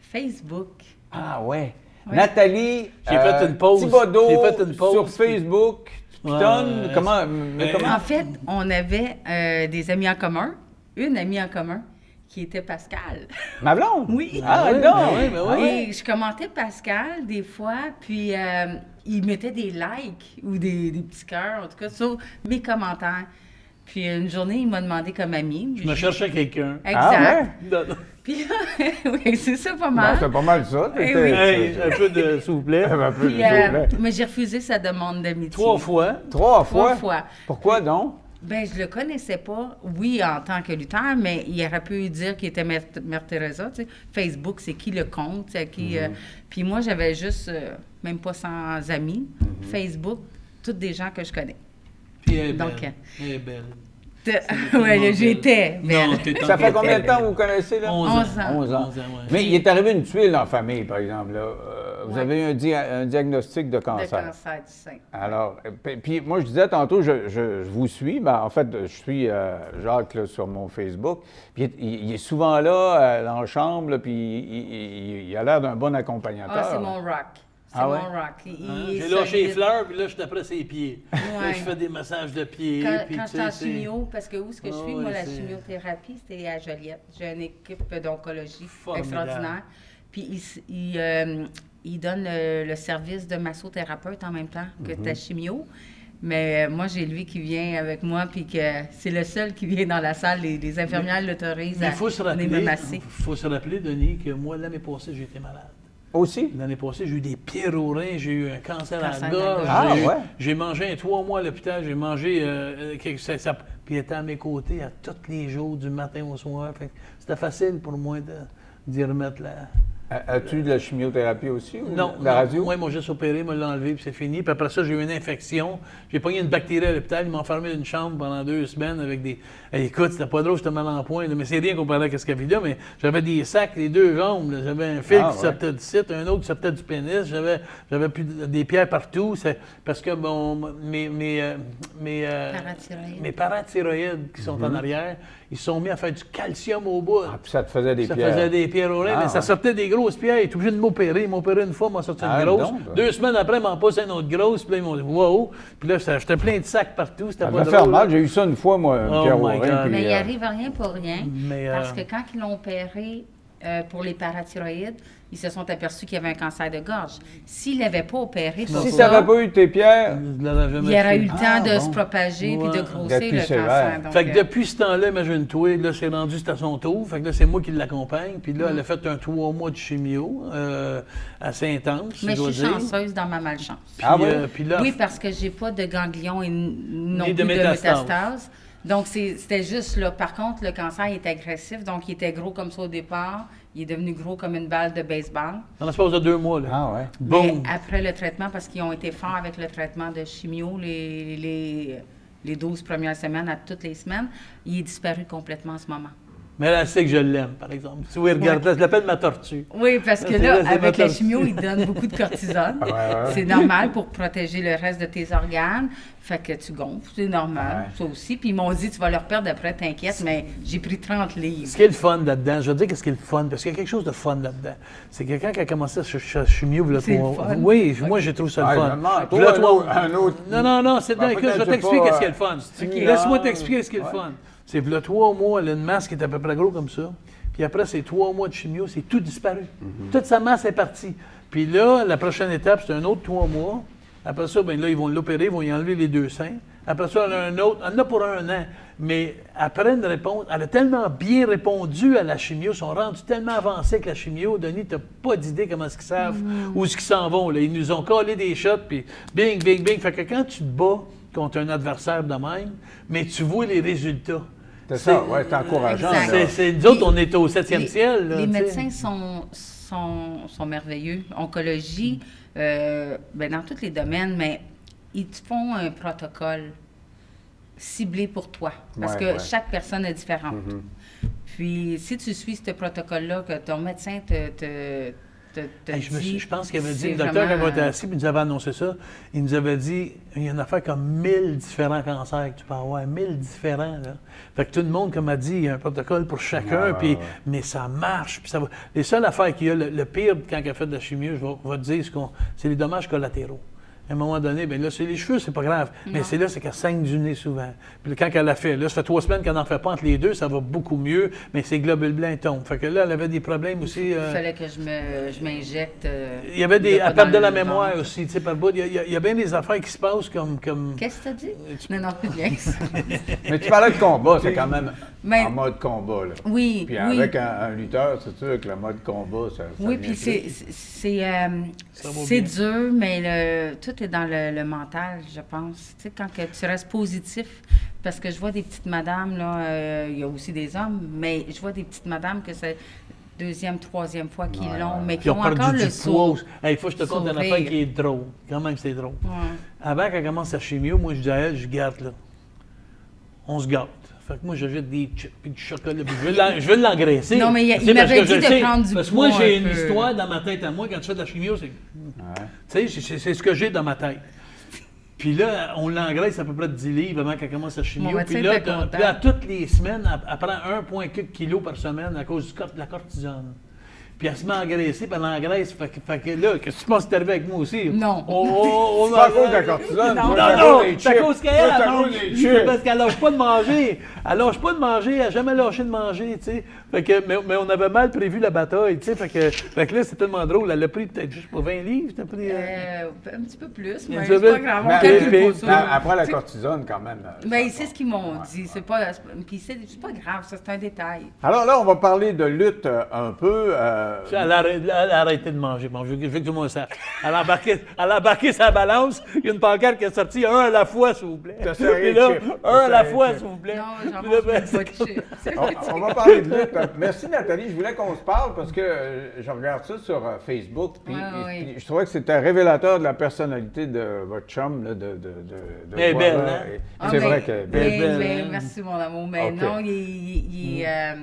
Facebook. Ah ouais. Ouais. Nathalie J'ai fait une pause. Thibodeau J'ai fait une pause, sur puis- Facebook. Ouais, comment, mais? En fait, on avait euh, des amis en commun, une amie en commun, qui était Pascal. Ma blonde? Oui. Ah, Ah ouais, non! ben ben ouais. Et je commentais Pascal des fois, puis euh, il mettait des likes ou des, des petits cœurs, en tout cas, sur mes commentaires. Puis une journée, il m'a demandé comme ami. Je me cherchais quelqu'un. Ah, Exact. Non, non. Puis là, oui, c'est ça pas Ben, mal. c'est pas mal ça. Eh oui. Hey, un peu de s'il vous plaît. Un peu, Puis, s'il euh, plaît. mais j'ai refusé sa demande d'amitié. Trois fois. Trois fois? Trois fois. Pourquoi donc? Ben, je le connaissais pas, oui, en tant que lutteur, mais il aurait pu dire qu'il était Mère, Mère Teresa, tu sais. Facebook, c'est qui le compte, c'est qui... euh, puis moi, j'avais juste, euh, même pas 100 amis. Facebook, toutes des gens que je connais. Puis elle est. Donc, Elle est belle. oui, j'étais Ça fait combien de temps que vous connaissez, là? 11 ans. 11 ans. 11 ans. 11 ans, ouais. Mais il est arrivé une tuile en famille, par exemple. là. Euh, vous avez eu un, dia- un diagnostic de De cancer. cancer du sein. Alors, euh, puis- puis moi, je disais tantôt, je, je- je vous suis. Ben, en fait, je suis euh, Jacques là, sur mon Facebook. Puis il, il est souvent là, euh, dans la chambre, puis il, il- il a l'air d'un bon accompagnateur. Ah, c'est mon rock. C'est Ah ouais? mon rock. Il- il Hein? J'ai lâché les fleurs, puis là, je suis après ses pieds. Ouais. je fais des massages de pieds. Quand, puis quand tu j'étais en chimio, parce que où est-ce que je Ah suis, moi, la chimiothérapie, c'était à Joliette. J'ai une équipe d'oncologie extraordinaire. Puis il, s- il, euh, il donne le, le service de massothérapeute en même temps que Mhm. ta chimio. Mais euh, moi, j'ai lui qui vient avec moi, puis que c'est le seul qui vient dans la salle. Les, les infirmières l'autorisent à il faut se venir rappeler, me masser. faut se rappeler, Denis, que moi, l'année passée, j'ai été malade. Aussi? L'année passée, j'ai eu des pierres au rein, j'ai eu un cancer, à Cancer la gorge. Ah, j'ai ouais? J'ai mangé un trois mois à l'hôpital, j'ai mangé. euh, euh, quelque- ça, ça- puis il était à mes côtés à tous les jours, du matin au soir. Fait C'était facile pour moi de d'y remettre la. A- As-tu de la chimiothérapie aussi? Ou Non, de la non. radio? Moi, ils m'ont juste opéré, ils m'ont enlevé, puis c'est fini. Puis après ça, j'ai eu une infection. J'ai pogné une bactérie à l'hôpital. Ils m'ont enfermé dans une chambre pendant deux semaines avec des. Écoute, c'était pas drôle, j'étais mal en point, là, mais c'est rien comparé à ce qu'il y avait là. Mais j'avais des sacs, les deux jambes. J'avais un fil Ah, qui ouais. sortait du site, un autre qui sortait du pénis. J'avais, j'avais plus de- des pierres partout. C'est parce que bon, mes, mes, euh, mes, euh, Parathyroïdes. mes parathyroïdes qui sont en arrière, ils se sont mis à faire du calcium au bout. Ah, puis ça te faisait des Ça pierres. faisait des pierres au rein, Ah, mais ça sortait des grosses pierres. Il était obligé de m'opérer. Il m'a opéré une fois, il m'a sorti Ah, une grosse. donc, ben. Deux semaines après, il m'en passe une autre grosse. Puis là, ils m'ont dit wow. Puis là, ça- j'étais plein de sacs partout. C'était Ça pas m'a drôle. fait mal. J'ai eu ça une fois, moi, Oh Pierre. God. puis, Mais il euh, arrive rien pour rien. Mais, euh, Parce que quand ils l'ont opéré euh, pour les parathyroïdes, ils se sont aperçus qu'il y avait un cancer de gorge. S'ils ne l'avaient pas opéré pour Si ça, n'avait pas eu tes pierres, il aurait eu le temps Ah, de bon. se propager puis de Ouais. grossir le cancer. Donc, Fait que euh, depuis ce temps-là, imagine-toi, là, c'est rendu, c'est à son tour. Fait que là, c'est moi qui l'accompagne. Puis là, elle a fait un trois mois de chimio, euh, assez intense, mais je dois suis dire. chanceuse dans ma malchance. Puis, Ah ouais? euh, puis là, Oui, parce que j'ai pas de ganglions et non plus de de métastases. Donc, c'est- c'était juste là. Par contre, le cancer il est agressif, donc il était gros comme ça au départ. Il est devenu gros comme une balle de baseball. dans l'espace de deux mois, là. ah ouais. Mais après le traitement, parce qu'ils ont été forts avec le traitement de chimio les, les, les 12 premières semaines à toutes les semaines, il est disparu complètement en ce moment. Mais elle sait que je l'aime, par exemple. Si vous regardez, je l'appelle ma tortue. Oui, parce que là, avec la chimio, ils donnent beaucoup de cortisone. ouais. C'est normal pour protéger le reste de tes organes. Fait que tu gonfles, c'est normal, Ouais. ça aussi. Puis ils m'ont dit, tu vas leur perdre après, t'inquiète, mais j'ai pris 30 livres. Ce qui est le fun là-dedans, je veux dire qu'est-ce qui est le fun, parce qu'il y a quelque chose de fun là-dedans. C'est quelqu'un qui a commencé à ch- chimio, il C'est le fun. Oui, moi j'ai trouvé ça le fun. là, autre- Non, non, non, c'est Ben, Je vais t'expliquer qu'est-ce qui est le euh, fun. Laisse-moi t'expliquer ce qui est le fun. C'est là trois mois, là, une masse qui est à peu près gros comme ça. Puis après, ces trois mois de chimio, c'est tout disparu. Mhm. Toute sa masse est partie. Puis là, la prochaine étape, c'est un autre trois mois. Après ça, ben là, ils vont l'opérer, ils vont y enlever les deux seins. Après ça, elle a un autre. Elle en a pour un an. Mais après une réponse, elle a tellement bien répondu à la chimio, ils sont rendus tellement avancés avec la chimio, Denis, t'as pas d'idée comment est-ce qu'ils savent où est-ce qu'ils s'en vont. Là. Ils nous ont collé des shots, puis bing, bing, bing. Fait que quand tu te bats contre un adversaire de même, mais tu vois les résultats. C'est ça, ouais, c'est encourageant. C'est, c'est- nous autres, Les- on est au septième ciel. là, les médecins sont, sont, sont merveilleux. Oncologie, euh, ben, dans tous les domaines, mais ils te font un protocole ciblé pour toi. Parce Ouais, que ouais. Mm-hmm. chaque personne est différente. Puis, si tu suis ce protocole-là, que ton médecin te Hey, je, me suis- je pense qu'il avait dit, le docteur, quand on était assis, puis il nous avait annoncé ça, il nous avait dit, il y a une affaire comme 1000 différents cancers que tu peux avoir, 1000 différents. Là. Fait que tout le monde, comme a dit, il y a un protocole pour chacun, Ouais, ouais, puis, ouais. mais ça marche. Puis ça va. Les seules affaires qu'il y a, le, le pire quand il a fait de la chimie, je vais, vais te dire, c'est les dommages collatéraux. À un moment donné, ben là, c'est les cheveux, c'est pas grave. Mais c'est là, c'est qu'elle saigne du nez souvent. Puis quand elle l'a fait, là, ça fait trois semaines qu'elle n'en fait pas entre les deux, ça va beaucoup mieux, mais ses globules blancs tombent. Fait que là, elle avait des problèmes aussi. Il euh, fallait que je me, je m'injecte. euh, il y avait des. de pas Elle perd de la mémoire ventre. aussi, tu sais, par bout. Il y, a, il y bien des affaires qui se passent comme. comme... Qu'est-ce que t'as dit? Euh, Non, non, plus bien. Mais tu parlais de combat, c'est quand même Mais- en mode combat. Là. Oui, Puis oui. avec un, un lutteur, c'est sûr que le mode combat, ça. ça Oui, puis c'est, c'est, c'est, euh, dur, mais le, tout est dans le, le mental, je pense. Tu sais, quand que tu restes positif, parce que je vois des petites madames, là, euh, il y a aussi des hommes, mais je vois des petites madames que c'est deuxième, troisième fois qu'ils Ouais, l'ont, ouais. mais qui ont encore du le poids. sourire. aussi. Hey, Il faut que je te conte une affaire qui est drôle. Quand même, c'est drôle? Ouais. Avant qu'elle commence sa chimio, moi, je dis à elle, je garde là. On se gâte. Fait que moi, j'achète des chips et du chocolat. puis je veux l'en- je veux l'engraisser. Non, mais il- Tu sais, il parce m'avait que je dit de sais, prendre du Parce que moi, poids j'ai un une peu. histoire dans ma tête à moi. Quand tu fais de la chimio, c'est. Ouais. Tu sais, c'est- c'est c'est ce que j'ai dans ma tête. Puis là, on l'engraisse à peu près de 10 livres avant qu'elle commence sa chimio. Mon médecin Puis là, était quand- content. puis là, toutes les semaines, elle, elle prend 1,4 kg par semaine à cause du de la cortisone. Puis elle se met à engraisser, puis elle engraisse. Fait, que- fait que là, qu'est-ce que tu penses que c'est arrivé avec moi aussi? Non. On, on, on C'est pas à cause de la cortisone. Non, non, c'est à non, c'est à cause qu'elle, elle à cause mange- des c'est chips. parce qu'elle lâche pas de manger. Elle lâche pas de manger, elle n'a jamais lâché de manger, tu sais. Fait que, mais, mais on avait mal prévu la bataille, tu sais. Fait que, fait que là, c'est tellement drôle. Elle a pris peut-être juste pour 20 livres, t'as pris... euh, Euh, un petit peu plus, mais c'est pas grave, pas ça. mais après la cortisone, quand même. euh, Mais ça c'est ce qu'ils m'ont Ouais. dit. C'est pas, c'est pas- puis c'est, c'est pas grave, ça, c'est un détail. Alors là, on va parler de lutte un peu. euh, Elle a, arrêté- elle a arrêté de manger. Bon, je veux, je veux que tout le monde sache. Elle a embarqué, elle a embarqué sa balance. Il y a une pancarte qui est sortie. Un à la fois, s'il vous plaît. Puis là, un à la fois, s'il vous plaît. Non, j'en mange ben, pas c'est de comme- chips. On, on va parler de lutte. Merci Nathalie. Je voulais qu'on se parle parce que euh, je regarde ça sur euh, Facebook. Puis, puis je trouvais que c'était révélateur de la personnalité de votre chum. Là, de, de, de, voir, belle, hein? Ah, c'est mais- vrai est belle. mais- belle, mais merci, mon amour. Mais non, il, il- il- euh,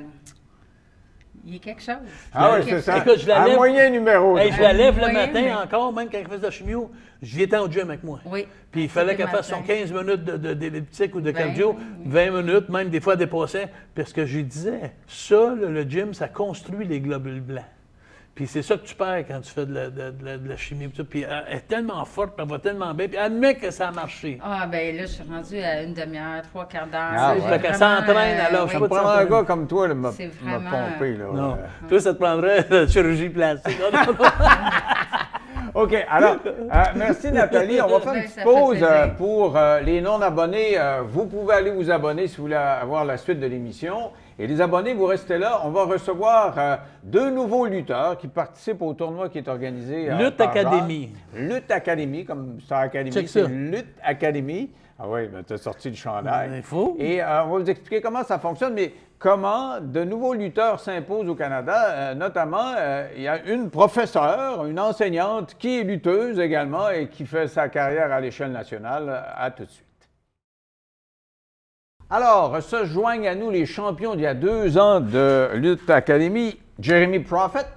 il est quelque chose. Ah oui, c'est quelque ça. chose. Écoute, je la Un lève- moyen numéro. Hey, je la lève le moyen, matin mais- encore, même quand elle faisait de la chimio. J'y étais au gym avec moi. Oui. Puis il fallait qu'elle fasse son matins. 15 minutes de- de- d'elliptique ou de Vingt, cardio, 20 minutes, même des fois elle dépassait. Parce que je disais, ça, le, le gym, ça construit les globules blancs. Puis c'est ça que tu perds quand tu fais de la, de- de la- de la chimie. puis tout. Puis elle est tellement forte, puis elle va tellement bien. Puis admets que ça a marché. Ah, ben là, je suis rendue à une demi-heure, trois quarts d'heure. Ah, ouais. Fait qu'elle s'entraîne, alors, je Ça sais me pas prend de un gars comme toi C'est me vraiment- pomper. Là, Non. Toi, ça te prendrait la chirurgie plastique. Non, non, non. OK, alors, euh, merci Nathalie. On va faire une petite pause euh, pour euh, les non-abonnés. Euh, vous pouvez aller vous abonner si vous voulez avoir la suite de l'émission. Et les abonnés, vous restez là. On va recevoir euh, deux nouveaux lutteurs qui participent au tournoi qui est organisé. euh, Lutte par Academy. Lutte Academy, comme Star Academy. Check c'est ça. Lutte Academy. Ah oui, ben, tu as sorti le chandail. Il faut. Et euh, on va vous expliquer comment ça fonctionne, mais comment de nouveaux lutteurs s'imposent au Canada. Euh, notamment, euh, il y a une professeure, une enseignante qui est lutteuse également et qui fait sa carrière à l'échelle nationale. À tout de suite. Alors, se joignent à nous les champions d'il y a deux ans de Lutte Academy, Jeremy Prophet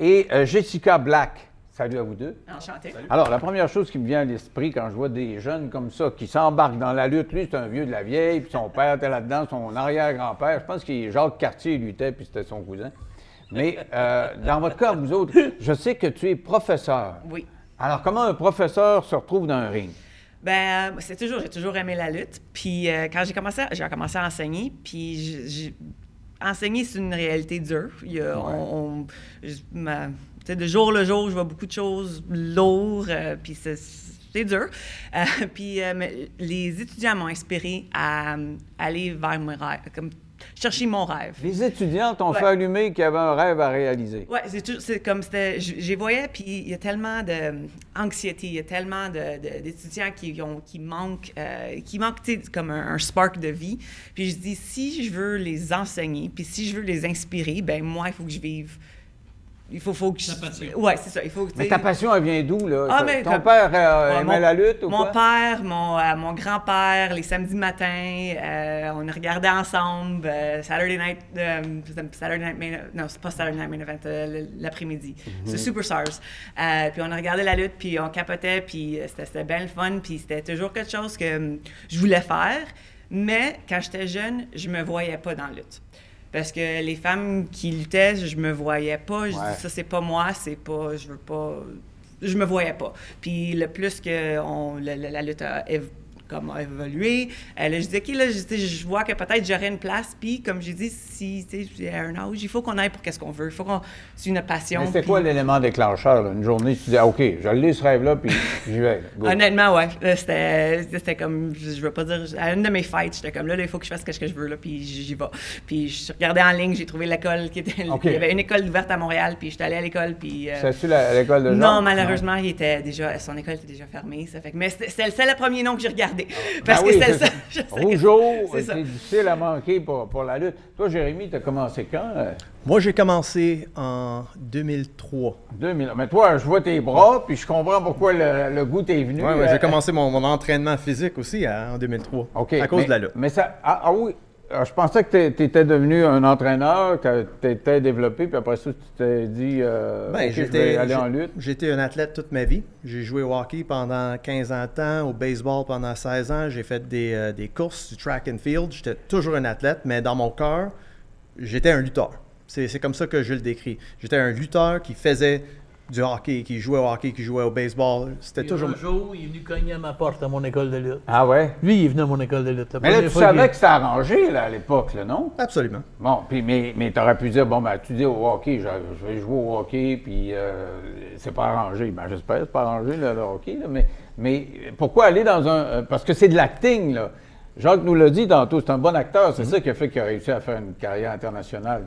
et euh, Jessica Black. Salut à vous deux. Enchanté. Alors, la première chose qui me vient à l'esprit quand je vois des jeunes comme ça qui s'embarquent dans la lutte, lui, c'est un vieux de la vieille, puis son père était là-dedans, son arrière-grand-père, je pense qu'il Jacques Cartier luttait, puis c'était son cousin. Mais euh, dans votre cas, vous autres, je sais que tu es professeur. Oui. Alors, comment un professeur se retrouve dans un ring? Ben, c'est toujours, j'ai toujours aimé la lutte. Puis euh, quand j'ai commencé, à- j'ai commencé à enseigner, puis j'ai- enseigner, c'est une réalité dure. Il y a- on- on- je- ma- de jour le jour, je vois beaucoup de choses lourdes, euh, puis c'est, c'est dur. Euh, puis euh, les étudiants m'ont inspiré à, aller vers mes rêves, comme chercher mon rêve. Les étudiants t'ont Ouais. fait allumer qu'il y avait un rêve à réaliser. Oui, c'est comme c'était. J'y voyais, puis il y a tellement d'anxiété, il y a tellement d'étudiants qui, ont, qui manquent, euh, qui manquent, comme un, un spark de vie. Puis je dis, si je veux les enseigner, puis si je veux les inspirer, ben moi, il faut que je vive il faut, faut que je... Ta passion. Ouais, c'est ça. Il faut que, Mais ta passion, elle vient d'où, là? Ah, Ton- mais Ton comme- père euh, Ouais, aimait mon- la lutte ou Mon quoi? père, mon, euh, mon grand-père, les samedis matins, euh, on a regardé ensemble euh, Saturday Night, euh, Saturday Night Main, non, c'est pas Saturday Night Main Event, euh, l'après-midi, Mhm. c'est Superstars. Euh, puis on a regardé la lutte, puis on capotait, puis c'était c'était bien le fun, puis c'était toujours quelque chose que hum, je voulais faire, mais quand j'étais jeune, je me voyais pas dans la lutte. Parce que les femmes qui luttaient, je me voyais pas. Je Ouais. dis ça, c'est pas moi, c'est pas. Je veux pas. Je me voyais pas. Puis le plus que on, la, la- la lutte a, comme évolué, euh, là, je dis, OK, là, je, vois que peut-être j'aurais une place. Puis, comme j'ai dit, si, tu sais, un âge, il faut qu'on aille pour qu'est-ce qu'on veut. Il faut qu'on. C'est une passion. C'était puis- quoi l'élément déclencheur, là? Une journée, tu dis, ah, OK, je l'ai ce rêve-là, puis j'y vais. go. Honnêtement, ouais. C'était c'était comme, je je veux pas dire, à une de mes fêtes, j'étais comme là, là, il faut que je fasse ce que je veux, là, puis j'y vais. Puis je regardais en ligne, j'ai trouvé l'école qui était. OK. Il y avait une école ouverte à Montréal, puis j'étais allée à l'école, puis. euh, C'est-tu l'école de Jean? non, malheureusement, il était déjà, son école était déjà fermée. Ça fait que, mais c'est le premier nom que j'ai regardé. Parce Ben que oui, c'est que- Rougeau, c'est ça. c'est difficile à manquer pour, pour la lutte. Toi, Jérémy, tu as commencé quand? euh? Moi, j'ai commencé en 2003. 2000. Mais toi, je vois tes bras, puis je comprends pourquoi le, le goût t'est venu. Ouais, ouais, Euh, j'ai commencé mon, mon entraînement physique aussi en 2003. OK. À cause mais- de la lutte. Mais ça. Ah, ah oui. Ah, je pensais que tu étais devenu un entraîneur, que tu étais développé, puis après ça, tu t'es dit, euh, Ben, OK, je vais aller en lutte. J'étais un athlète toute ma vie. J'ai joué au hockey pendant 15 ans de temps, au baseball pendant 16 ans. J'ai fait des, euh, des courses, du track and field. J'étais toujours un athlète, mais dans mon cœur, j'étais un lutteur. C'est c'est comme ça que je le décris. J'étais un lutteur qui faisait du hockey, qui jouait au hockey, qui jouait au baseball. C'était toujours... Un jour, il est venu cogner à ma porte à mon école de lutte. Ah ouais? Lui, il est venu à mon école de lutte. La Mais là, tu fois savais que c'était arrangé, là, à l'époque, là, non? Absolument. Bon, puis mais, mais tu aurais pu dire, bon, ben, tu dis au hockey, je, je vais jouer au hockey, puis euh, c'est pas arrangé. Ben, j'espère que c'est pas arrangé, là, le hockey, là, mais, mais pourquoi aller dans un. euh, Parce que c'est de l'acting, là. Jacques nous l'a dit tantôt, c'est un bon acteur, c'est ça qui a fait qu'il a réussi à faire une carrière internationale.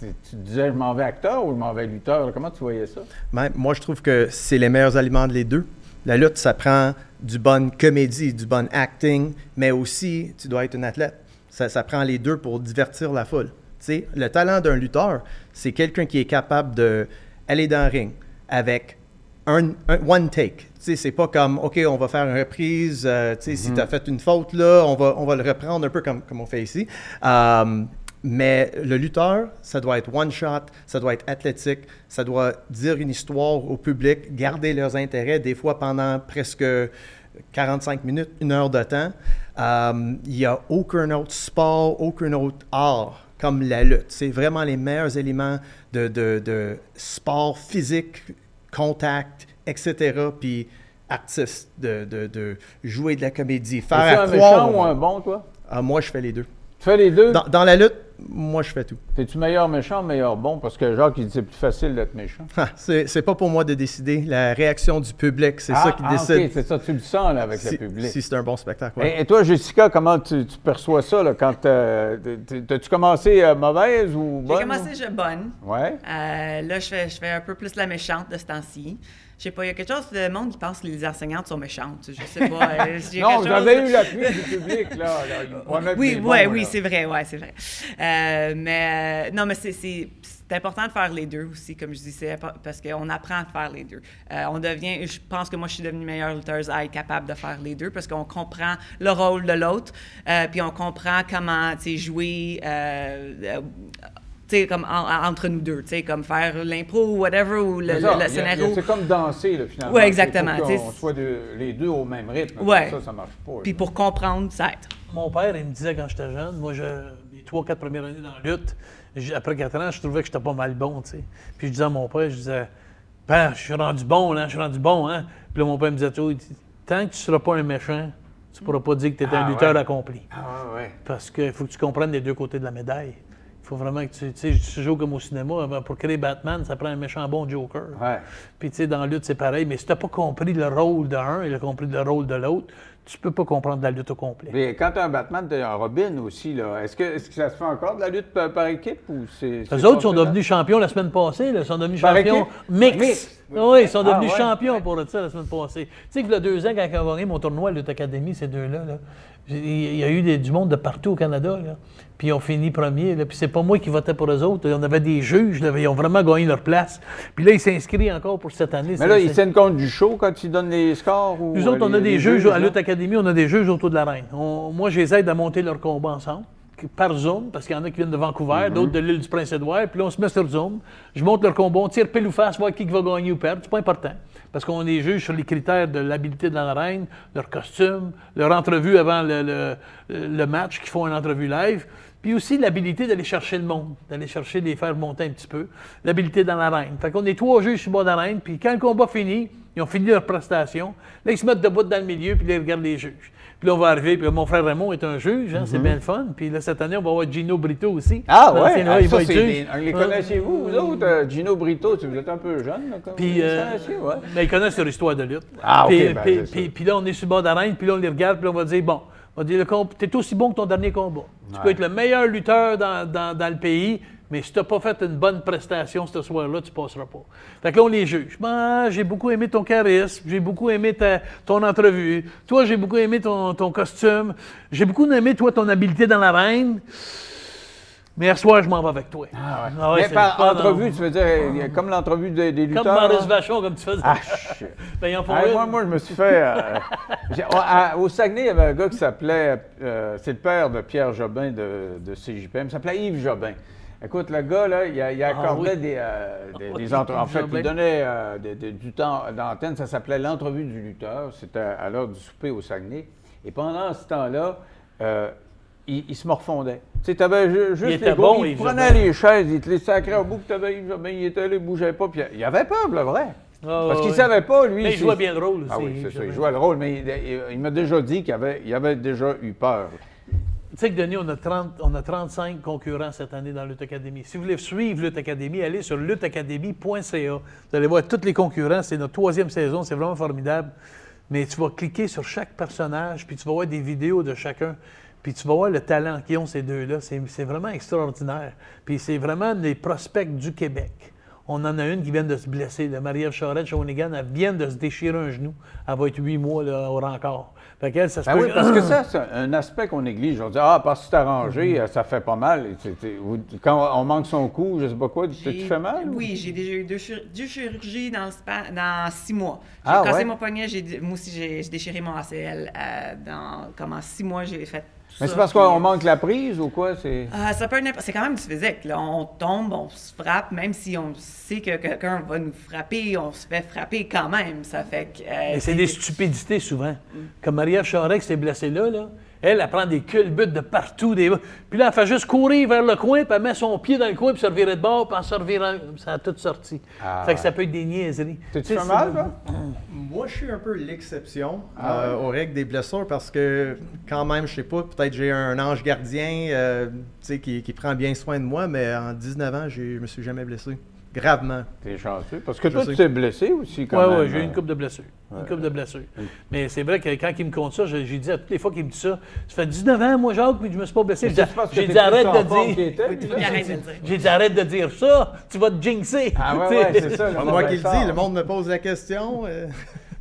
Tu disais, je m'en vais acteur ou je m'en vais lutteur? Comment tu voyais ça? Ben, moi, je trouve que c'est les meilleurs aliments de les deux. La lutte, ça prend du bon comédie, du bon acting, mais aussi, tu dois être un athlète. Ça, ça prend les deux pour divertir la foule. Le talent d'un lutteur, c'est quelqu'un qui est capable d'aller dans le ring avec un, un- one take. Sais, c'est pas comme, OK, on va faire une reprise. euh, tu sais, si tu as fait une faute là, on va, on va le reprendre un peu comme, comme on fait ici. Euh, mais le lutteur, ça doit être one shot, ça doit être athlétique, ça doit dire une histoire au public, garder leurs intérêts, des fois pendant presque 45 minutes, une heure de temps. Euh, Il n'y a aucun autre sport, aucun autre art comme la lutte. C'est vraiment les meilleurs éléments de, de, de sport physique, contact, etc. Puis artiste, de, de, de jouer de la comédie, faire un méchant ou un bon, toi? Ah, moi, je fais les deux. Tu fais les deux? Dans, dans la lutte, moi, je fais tout. T'es-tu meilleur méchant ou meilleur bon? Parce que Jacques, il dit c'est plus facile d'être méchant. Ah, c'est c'est pas pour moi de décider. La réaction du public, c'est ah, ça qui ah, décide OK, c'est ça, tu le sens là, avec si, le public. si c'est un bon spectacle. ouais. Et, et toi, Jessica, comment tu, tu perçois ça là, quand euh, t'as-tu commencé euh, mauvaise ou bonne? J'ai commencé je bonne. Ouais. Euh, là, je fais, je fais un peu plus la méchante de ce temps-ci. Je sais pas, il y a quelque chose de monde qui pense que les enseignantes sont méchantes. Je sais pas. euh, Non, vous chose- avez eu l'appui du public, là. là. Oui, bons, ouais, là. oui, c'est vrai, ouais, c'est vrai. Euh, mais euh, non, mais c'est, important de faire les deux aussi, comme je dis, c'est impo- parce qu'on apprend à faire les deux. Euh, on devient, je pense que moi, je suis devenue meilleure lutteuse à être capable de faire les deux parce qu'on comprend le rôle de l'autre, euh, puis on comprend comment, tu sais, jouer. Tu sais, comme en- en- entre nous deux, tu sais, comme faire l'impro ou whatever, ou le, scénario. C'est comme danser, là, finalement. Ouais, exactement, Il faut soit de- les deux au même rythme. Ouais. Ça, ça marche pas. Puis pour comprendre, ça aide. Mon père, il me disait quand j'étais jeune, moi, je, les trois, quatre premières années dans la lutte, après quatre ans, je trouvais que j'étais pas mal bon, tu sais. Puis je disais à mon père, je disais, Père, je suis rendu bon, là, je suis rendu bon, hein. Puis là, mon père me disait tant que tu seras pas un méchant, tu pourras pas dire que tu es Ah, un lutteur ouais. accompli. Ah, ouais. Parce qu'il faut que tu comprennes les deux côtés de la médaille. Il faut vraiment que tu. Tu sais, tu joues comme au cinéma. ben, Pour créer Batman, ça prend un méchant bon Joker. Ouais. Puis, tu sais, dans la lutte, c'est pareil. Mais si tu n'as pas compris le rôle d'un et le compris le rôle de l'autre, tu peux pas comprendre la lutte au complet. Mais quand tu as un Batman, tu as un Robin aussi. là. Est-ce que, est-ce que ça se fait encore de la lutte par, par équipe ou c'est. Les autres sont devenus champions la semaine passée. Ils sont devenus Par champions mix. Mix. Oui, ils sont Ah, devenus ouais. champions pour ça la semaine passée. Tu sais que a deux ans, quand ils ont gagné mon tournoi à Lutte Academy, ces deux-là, là, il y a eu des- du monde de partout au Canada. Là. Puis ils ont fini premier. Là. Puis c'est pas moi qui votais pour eux autres. On avait des juges. Là. Ils ont vraiment gagné leur place. Puis là, ils s'inscrivent encore pour cette année. Mais là, ils tiennent compte du show quand ils donnent les scores ou. nous autres, euh, on a les- des juges à là? Lutte Academy, on a des juges autour de la reine. On- moi, je les aide à monter leur combat ensemble, par Zoom, parce qu'il y en a qui viennent de Vancouver, Mhm. d'autres de l'île du Prince-Édouard, puis là, on se met sur Zoom. Je monte leur combat, on tire pile ou face, voir qui va gagner ou perdre. C'est pas important. Parce qu'on les juge sur les critères de l'habileté dans l'arène, leur costume, leur entrevue avant le, le- le match, qui font une entrevue live. Puis aussi l'habilité d'aller chercher le monde, d'aller chercher, de les faire monter un petit peu. L'habilité dans l'arène. Fait qu'on est trois juges sur le bord d'arène, puis quand le combat finit, ils ont fini leur prestation. Là, ils se mettent debout dans le milieu, puis ils regardent les juges. Puis là, on va arriver, puis là, mon frère Raymond est un juge, hein, c'est bien le fun. Puis là, cette année, on va avoir Gino Brito aussi. Mhm. Ah ouais, là, ah, il ça, va être c'est juge. des- Les connaissez-vous, vous autres? euh, Gino Brito, vous êtes un peu jeune. Là, comme Puis, euh, ouais. mais ils connaissent leur histoire de lutte. Ah, puis, ok, ben, puis, puis- puis là, on est sur le bord d'arène, puis là, on les regarde, puis là, on va dire, bon, on va dire, t'es aussi bon que ton dernier combat. Tu peux être le meilleur lutteur dans, dans- dans le pays, mais si t'as pas fait une bonne prestation ce soir-là, tu passeras pas. Fait que là, on les juge. Ben, j'ai beaucoup aimé ton charisme, j'ai beaucoup aimé ta- ton entrevue. Toi, j'ai beaucoup aimé ton, ton costume. J'ai beaucoup aimé, toi, ton habileté dans l'arène. Mais hier soir, je m'en vais avec toi. Ah ouais, Mais c'est par fun, entrevue, hein. tu veux dire, comme l'entrevue des, des lutteurs? Comme Maurice? Vachon, comme tu faisais. Ah, shit. Ben, Ah, moi, moi, je me suis fait. euh, à- au Saguenay, il y avait un gars qui s'appelait. euh, c'est le père de Pierre Jobin de, de CJPM. Il s'appelait Yves Jobin. Écoute, le gars, là, il, a- il accordait oui. des, euh, des, Oui, des entre- En fait, il donnait euh, des- du temps d'antenne. Ça s'appelait l'entrevue du lutteur. C'était à l'heure du souper au Saguenay. Et pendant ce temps-là, euh, il, il se morfondait. Tu sais, t'avais ju- juste était les gars, bon, il prenait les chaises, il te les sacrait au bout que t'avais il était là, il bougeait pas. Puis il avait peur, le vrai. Ah, Parce qu'il ouais. savait pas, lui. Mais il jouait bien le rôle Ah aussi, oui, c'est ça. Il jouait le rôle, mais il, il- il m'a déjà dit qu'il avait, il avait déjà eu peur. Tu sais que Denis, on a, 30, on a 35 concurrents cette année dans Lutte Academy. Si vous voulez suivre Lutte allez sur lutteacademy.ca. Vous allez voir tous les concurrents. C'est notre troisième saison. C'est vraiment formidable. Mais tu vas cliquer sur chaque personnage, puis tu vas voir des vidéos de chacun. Puis tu vas voir le talent qu'ils ont, ces deux-là. C'est vraiment extraordinaire. Puis c'est vraiment des prospects du Québec. On en a une qui vient de se blesser. Marie-Ève Charette, Shawinigan, elle vient de se déchirer un genou. Elle va être huit mois là, au rencard. Fait qu'elle, ça se Ben peut oui, que- parce que ça, c'est un aspect qu'on néglige. On dit, ah, parce que c'est arrangé, euh, ça fait pas mal. Quand on manque son coup, je sais pas quoi, tu tu fais mal? ou? Oui, j'ai déjà eu deux, chir- deux chirurgies dans, le spa- dans six mois. J'ai Ah, cassé ouais? mon poignet, j'ai- moi aussi j'ai j'ai déchiré mon ACL. euh, dans, comme en six mois, j'ai fait Mais c'est parce qu'on euh, manque la prise ou quoi? C'est... euh, ça peut C'est quand même du physique. Là. On tombe, on se frappe, même si on sait que quelqu'un va nous frapper, on se fait frapper quand même. Ça fait que. euh, c'est des stupidités souvent. Comme Maria Charest qui s'est blessée là, là, elle, elle prend des culbutes de partout. Des... Puis là, elle fait juste courir vers le coin, puis elle met son pied dans le coin, puis se revirer de bord, puis en se ça a tout sorti. Ah, fait que ouais. ça peut être des niaiseries. T'es-tu fait mal, toi? Moi, je suis un peu l'exception Ah euh, aux règles des blessures parce que, quand même, je sais pas, peut-être j'ai un ange gardien euh, tu sais, qui, qui prend bien soin de moi, mais en 19 ans, je me suis jamais blessé. Gravement. T'es chanceux. Parce que Je toi, sais. tu t'es blessé aussi, quand Oui, même. oui, j'ai eu une euh. coupe de blessures. Une coupe de blessures. Mais c'est vrai que quand il me compte ça, j'ai dit à toutes les fois qu'il me dit ça, ça fait 19 ans, moi, Jacques, mais je me suis pas blessé. J'ai dit arrête de dire. J'ai dit arrête de dire ça, tu vas te jinxer. Ah ouais, ouais, c'est ça. Pas moi qui le dis, le monde me pose la question.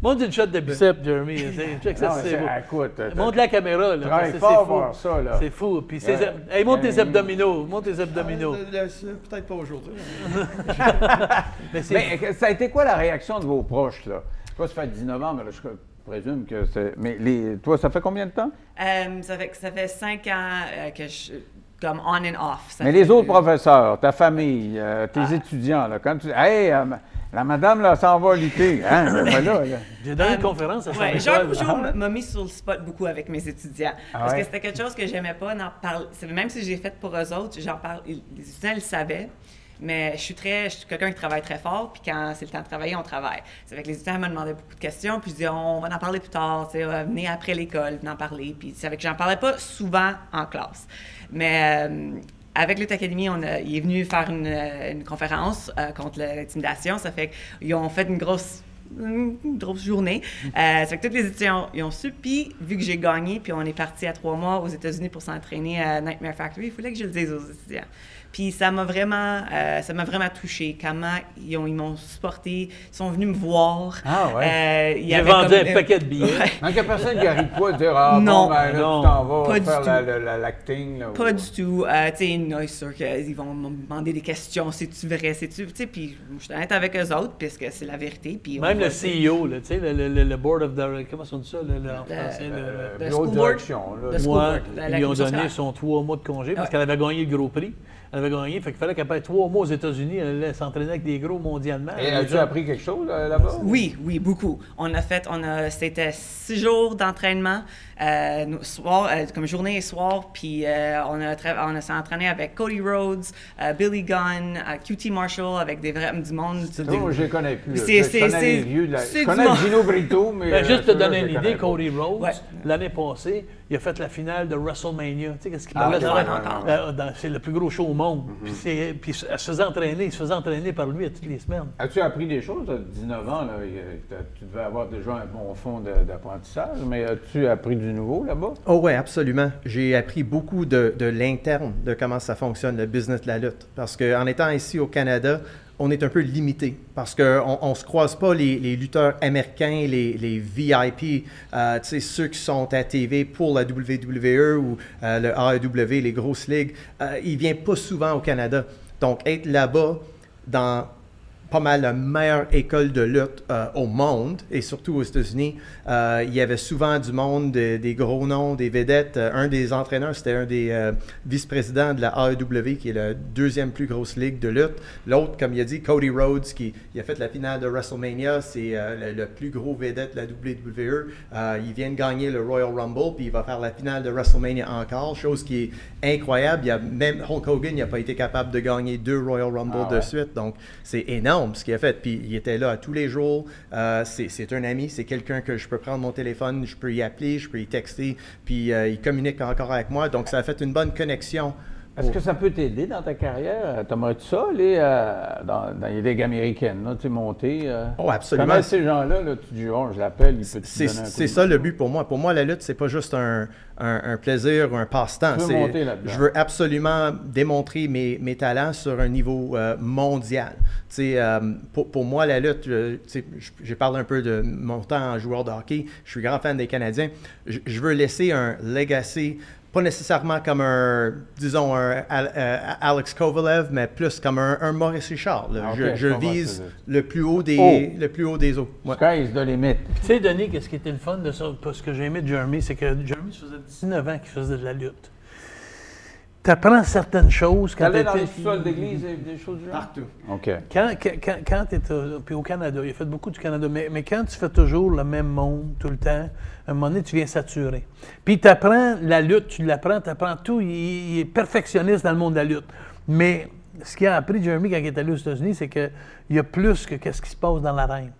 Montre une shot de biceps, Jeremy. C'est- Check ça, c'est beau. écoute, t'as- Montre la caméra, là. Travaille fort c'est pour fou. voir ça, là. C'est fou. Puis ses-. Hey, montre tes abdominaux. Montre tes abdominaux. euh, Peut-être pas aujourd'hui. Mais c'est Mais euh, ça a été quoi la réaction de vos proches, là? Toi, ça fait 19 ans, mais là, je présume que c'est... Mais les... toi, ça fait combien de temps? Euh, ça, fait, ça fait cinq ans euh, que je. Comme on and off. Ça Mais les autres professeurs, ta famille, euh, tes étudiants, là, quand tu dis, hey, euh, la madame, là, s'en va lutter, hein, ben voilà, là. J'ai donné une conférence à son Ouais, Rougeau m- m'a mis sur le spot beaucoup avec mes étudiants. parce ouais? que c'était quelque chose que j'aimais pas d'en parler. Même si j'ai fait pour eux autres, j'en parle. Les étudiants le savaient. Mais je suis très, je suis quelqu'un qui travaille très fort, puis quand c'est le temps de travailler, on travaille. C'est avec les étudiants me demandaient beaucoup de questions, puis je disais on va en parler plus tard, tu sais, euh, venez après l'école, venez en parler. Puis c'est avec que j'en parlais pas souvent en classe. Mais euh, avec Lutte Academy, on a, il est venu faire une, une conférence euh, contre l'intimidation. Ça fait qu'ils ont fait une grosse une, une grosse journée. Euh, ça fait que tous les étudiants ils ont su. Puis, vu que j'ai gagné, puis on est parti à trois mois aux États-Unis pour s'entraîner à Nightmare Factory, il fallait que je le dise aux étudiants. Puis ça m'a vraiment, euh, ça m'a vraiment touché. Comment ils ont- ils m'ont supporté, ils sont venus me voir. Ah ouais. Euh, il y J'ai avait vendu un paquet de billets. Donc, il n'y a personne qui arrive pas à dire Ah, Non. bon, ben là, Non. tu t'en vas Pas du faire la- tout. la- la- l'acting. là, Pas ou- du tout. Euh, tu sais, non, c'est sûr qu'ils vont me demander des questions. C'est-tu vrai? C'est-tu. Tu sais, puis je suis honnête avec eux autres, puisque c'est la vérité. Puis Même le CEO, là, tu sais, le, le- le- board of directors, comment on dit ça le- le- en Le- français? le- Euh, Le bureau de school board. direction, là. Le school board, ils ont donné son trois mois de congé parce qu'elle avait gagné le gros prix. Elle avait gagné, fait qu'il fallait qu'elle paye trois mois aux États-Unis. Elle allait s'entraîner avec des gros mondialement. Et as-tu appris quelque chose là- là-bas? Oui, oui, beaucoup. On a fait, on a, c'était six jours d'entraînement, euh, soir, euh, comme journée et soir, puis euh, on a, tra- on a s'est entraîné avec Cody Rhodes, euh, Billy Gunn, euh, QT Marshall, avec des vrais du monde. C'est des- drôle, je les connais plus. C'est- Je c'est- connais c'est- les vieux de la... c'est Je connais. Gino Brito, mais... Ben, euh, juste te donner une idée. Cody Rhodes, Ouais. l'année passée, il a fait la finale de WrestleMania. Tu sais, qu'est-ce qu'il Ah, parlait dans- C'est le plus gros show au monde. Puis, c'est- puis elle se faisait entraîner, il se faisait entraîner par lui à toutes les semaines. As-tu appris des choses? à 19 ans, là, tu devais avoir déjà un bon fond de- d'apprentissage, mais as-tu appris du nouveau là-bas? Oh ouais, absolument. J'ai appris beaucoup de, de l'interne, de comment ça fonctionne, le business de la lutte. Parce qu'en étant ici au Canada, on est un peu limité parce qu'on ne se croise pas les, les lutteurs américains, les, les VIP, euh, ceux qui sont à TV pour la WWE ou euh, le AEW, les grosses ligues. Euh, ils ne viennent pas souvent au Canada. Donc, être là-bas dans pas mal la meilleure école de lutte euh, au monde et surtout aux États-Unis. Euh, il y avait souvent du monde, de- des gros noms, des vedettes. Euh, un des entraîneurs, c'était un des euh, vice-présidents de la AEW, qui est la deuxième plus grosse ligue de lutte. L'autre, comme il a dit, Cody Rhodes, qui il a fait la finale de WrestleMania, c'est le, le plus gros vedette de la WWE. Il vient de gagner le Royal Rumble, puis il va faire la finale de WrestleMania encore, chose qui est incroyable. Il y a, même Hulk Hogan n'a pas été capable de gagner deux Royal Rumble Ah de suite. Donc, c'est énorme ce qu'il a fait. Puis, il était là tous les jours. Euh, c'est c'est un ami, c'est quelqu'un que je peux prendre mon téléphone, je peux y appeler, je peux y texter. Puis, euh, il communique encore avec moi. Donc, ça a fait une bonne connexion. Est-ce que ça peut t'aider dans ta carrière? T'aimerais-tu ça, aller euh, dans, dans les ligues américaines, là, tu monter? euh? Oh, absolument. Comment ces gens-là, là, tu dis, oh, je l'appelle, il peut C'est ça le but pour moi. Pour moi, la lutte, c'est pas juste un, un- un plaisir ou un passe-temps. Je veux absolument démontrer mes, mes talents sur un niveau euh, mondial. Euh, pour, pour moi, la lutte, j'ai parlé un peu de mon temps en joueur de hockey. Je suis grand fan des Canadiens. Je, je veux laisser un legacy, pas nécessairement comme un, disons, un euh, Alex Kovalev, mais plus comme un, un Maurice Richard. Ah, je vise le plus haut des, Oh. le plus haut des eaux. Ouais. Sky is the limit. Tu sais, Denis, qu'est-ce qui était le fun de ça? Parce que j'ai aimé de Jeremy, c'est que Jeremy, ça faisait 19 ans qu'il faisait de la lutte. Tu apprends certaines choses quand T'allais dans t'étais- les sous-sols d'église et des choses du genre? Partout. OK. Quand, quand, tu puis au Canada, il a fait beaucoup du Canada, mais, mais quand tu fais toujours le même monde tout le temps, à un moment donné, tu viens saturer. Puis tu apprends la lutte, tu l'apprends, tu apprends tout, il, il est perfectionniste dans le monde de la lutte. Mais ce qu'il a appris, Jeremy, quand il est allé aux États-Unis, c'est qu'il y a plus que qu'est-ce qui se passe dans l'arène.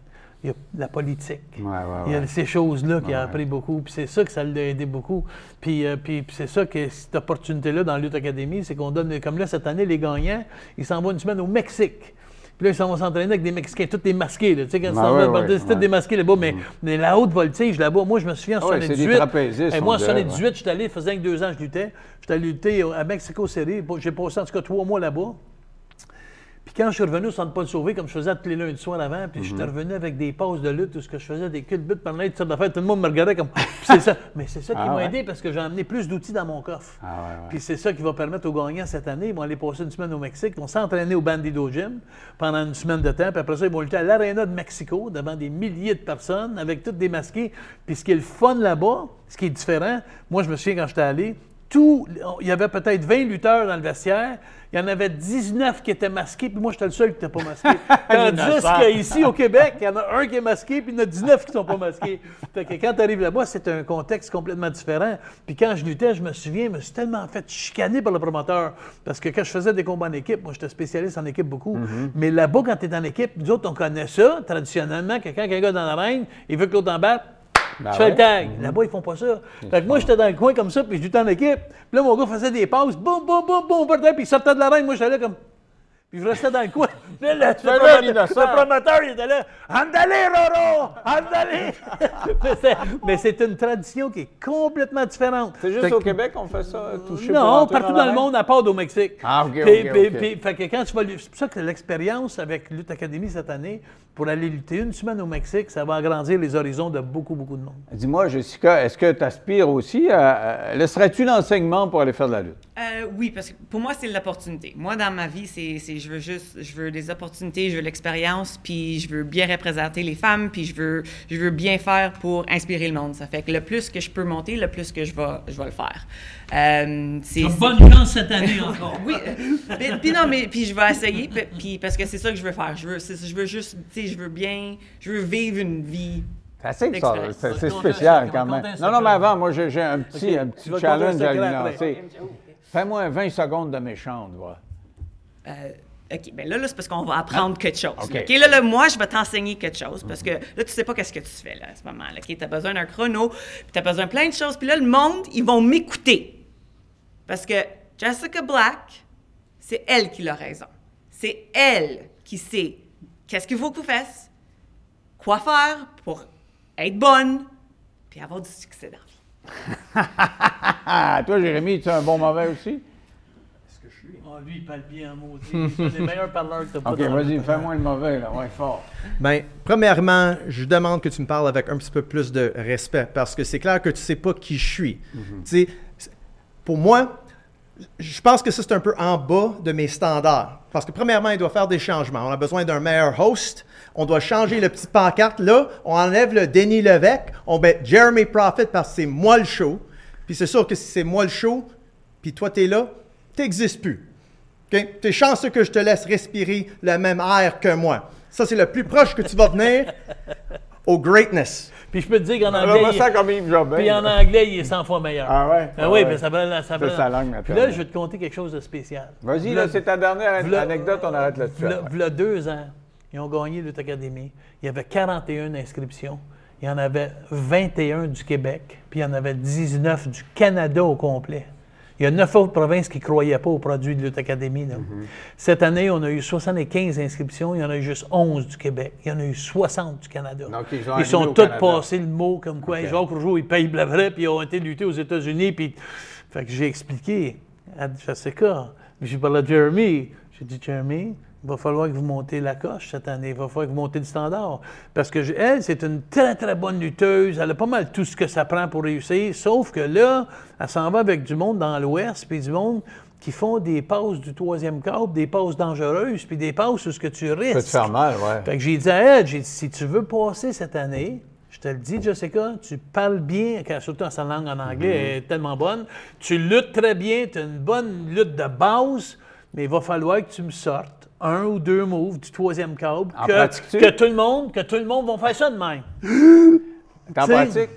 Il y a la politique. Ouais, ouais, Il y a ces choses-là qu'il a appris beaucoup. Puis c'est ça que ça l'a aidé beaucoup. Puis, euh, puis, puis c'est ça que cette opportunité-là dans Lutte Académie, c'est qu'on donne, comme là, cette année, les gagnants, ils s'en vont une semaine au Mexique. Puis là, ils s'en vont s'entraîner avec des Mexicains, tous des masqués. Là. Tu sais, quand ils Ah s'en ouais, vont, ouais, c'est tous ouais. des masqués là-bas. Mais, mais la haute voltige, là-bas, moi, je me souviens en Ah ouais, c'est des 78. trapézistes, Et moi, en on dirait, 78, j'étais allé, ça faisait que deux ans que je luttais. J'étais allé lutter à Mexico City. J'ai passé en tout cas trois mois là-bas. Puis quand je suis revenu au centre Paul Sauvé, comme je faisais tous les lundis soirs avant, puis Mhm. j'étais revenu avec des passes de lutte, tout ce que je faisais, des culs de but pendant toutes sortes d'affaires, tout le monde me regardait comme. Puis c'est ça. Mais c'est ça qui Ah m'a ouais? aidé parce que j'ai emmené plus d'outils dans mon coffre. Ah ouais, ouais. Puis c'est ça qui va permettre aux gagnants cette année. Ils vont aller passer une semaine au Mexique. Ils vont s'entraîner au Bandido Gym pendant une semaine de temps. Puis après ça, ils vont lutter à l'Arena de Mexico devant des milliers de personnes avec toutes des. Puis ce qui est le fun là-bas, ce qui est différent, moi, je me souviens quand j'étais allé, tout, il y avait peut-être 20 lutteurs dans le vestiaire. Il y en avait 19 qui étaient masqués, puis moi, j'étais le seul qui n'était pas masqué. Tandis qu'ici, au Québec, il y en a un qui est masqué, puis il y en a 19 qui ne sont pas masqués. Fait que quand tu arrives là-bas, c'est un contexte complètement différent. Puis quand je luttais, je me souviens, je me suis tellement fait chicaner par le promoteur. Parce que quand je faisais des combats en équipe, moi, j'étais spécialiste en équipe beaucoup. Mais là-bas, quand tu es en équipe, nous autres, on connaît ça, traditionnellement, que quand un gars dans l'arène, il veut que l'autre en batte, Ben tu fais ouais. le tag. Là-bas, ils font pas ça. Fait que moi, j'étais dans le coin comme ça, puis je luttais en équipe. Puis là, mon gars faisait des passes, boum, boum, boum, boum, puis il sortait de l'arène. Moi, j'étais là comme. Puis je restais dans le coin. Là, le, promoteur, le promoteur, il était là. Andale, Roro! Andale! mais c'est- une tradition qui est complètement différente. C'est juste Fait au que- Québec qu'on fait ça, toucher non, partout dans, le monde, à part au Mexique. Ah, ok, Puis- ok, puis- ok. puis- fait que quand tu vas, c'est pour ça que l'expérience avec Lutte Academy cette année, pour aller lutter une semaine au Mexique, ça va agrandir les horizons de beaucoup, beaucoup de monde. Dis-moi, Jessica, est-ce que tu aspires aussi à. Laisserais-tu l'enseignement pour aller faire de la lutte? Euh, oui, parce que pour moi, c'est l'opportunité. Moi, dans ma vie, c'est, c'est- je veux juste, je veux des opportunités, je veux l'expérience, puis je veux bien représenter les femmes, puis je veux, je veux bien faire pour inspirer le monde. Ça fait que le plus que je peux monter, le plus que je vais, je vais le faire. Euh, c'est, Bonne chance cette année encore. oui, puis, puis non, mais puis je vais essayer, puis, puis parce que c'est ça que je veux faire. Je veux, c'est- je veux juste, tu sais, je veux bien, je veux vivre une vie. C'est spécial quand même. Non, non, mais avant, moi, j'ai j'ai un petit, un petit challenge à lui lancer. Fais-moi 20 secondes de méchante, voilà. Euh, OK, bien là, là c'est parce qu'on va apprendre quelque chose. OK. OK, là, là, moi, je vais t'enseigner quelque chose parce que là, tu sais pas qu'est-ce que tu fais là, à ce moment-là. OK, tu as besoin d'un chrono, puis tu as besoin de plein de choses. Puis là, le monde, ils vont m'écouter. Parce que Jessica Black, c'est elle qui a raison. C'est elle qui sait qu'est-ce qu'il faut que tu fasses, quoi faire pour être bonne, puis avoir du succès dans la vie. Toi, Jérémy, tu es un bon mauvais aussi? Oh, lui, il parle bien en maudit. C'est un des meilleurs parleurs que pas OK, vas-y, le- fais-moi le mauvais, là. Ouais, fort. Ben, premièrement, je demande que tu me parles avec un petit peu plus de respect parce que c'est clair que tu sais pas qui je suis. Tu sais, pour moi, je pense que ça c'est un peu en bas de mes standards. Parce que premièrement, il doit faire des changements. On a besoin d'un meilleur host. On doit changer le petit pancarte là. On enlève le Denis Levesque. On met Jeremy Prophet parce que c'est moi le show. Puis c'est sûr que si c'est moi le show, puis toi t'es là, t'existes plus. OK? T'es chanceux que je te laisse respirer le même air que moi. Ça, c'est le plus proche que tu vas venir au greatness. Puis je peux te dire qu'en anglais, il- ça comme Yves Jobin. puis en anglais, il est 100 fois meilleur. Ah ouais? Ah Ah oui, mais ça va, ça. C'est sa langue Puis là, je vais te conter quelque chose de spécial. Vas-y, là, c'est ta dernière v'là- anecdote, on arrête là-dessus. V'là- après. v'là deux ans, ils ont gagné Lutte Academy. Il y avait 41 inscriptions. Il y en avait 21 du Québec, puis il y en avait 19 du Canada au complet. Il y a neuf autres provinces qui ne croyaient pas aux produits de là. Mm-hmm. Cette année, on a eu 75 inscriptions. Il y en a eu juste 11 du Québec. Il y en a eu 60 du Canada. Donc, ils ils sont tous passés le mot comme quoi OK. Jacques Rougeau, il paye le vrai, puis ils ont été lutter aux États-Unis. Puis... Fait que j'ai expliqué à Jessica, j'ai parlé à Jeremy. J'ai dit, Jeremy, il va falloir que vous montez la coche cette année. Il va falloir que vous montez le standard. Parce que je- elle, c'est une très, très bonne lutteuse. Elle a pas mal tout ce que ça prend pour réussir. Sauf que là, elle s'en va avec du monde dans l'Ouest, puis du monde qui font des passes du troisième câble, des passes dangereuses, puis des passes où ce que tu risques. Ça peut te faire mal, ouais. Fait que j'ai dit à elle, j'ai dit, si tu veux passer cette année, je te le dis, Jessica, tu parles bien, surtout en sa langue en anglais, Mhm. elle est tellement bonne. Tu luttes très bien, tu as une bonne lutte de base, mais il va falloir que tu me sortes un ou deux moves du troisième câble. En Que, que tout le monde, que tout le monde va faire ça de même. T'en pratiques?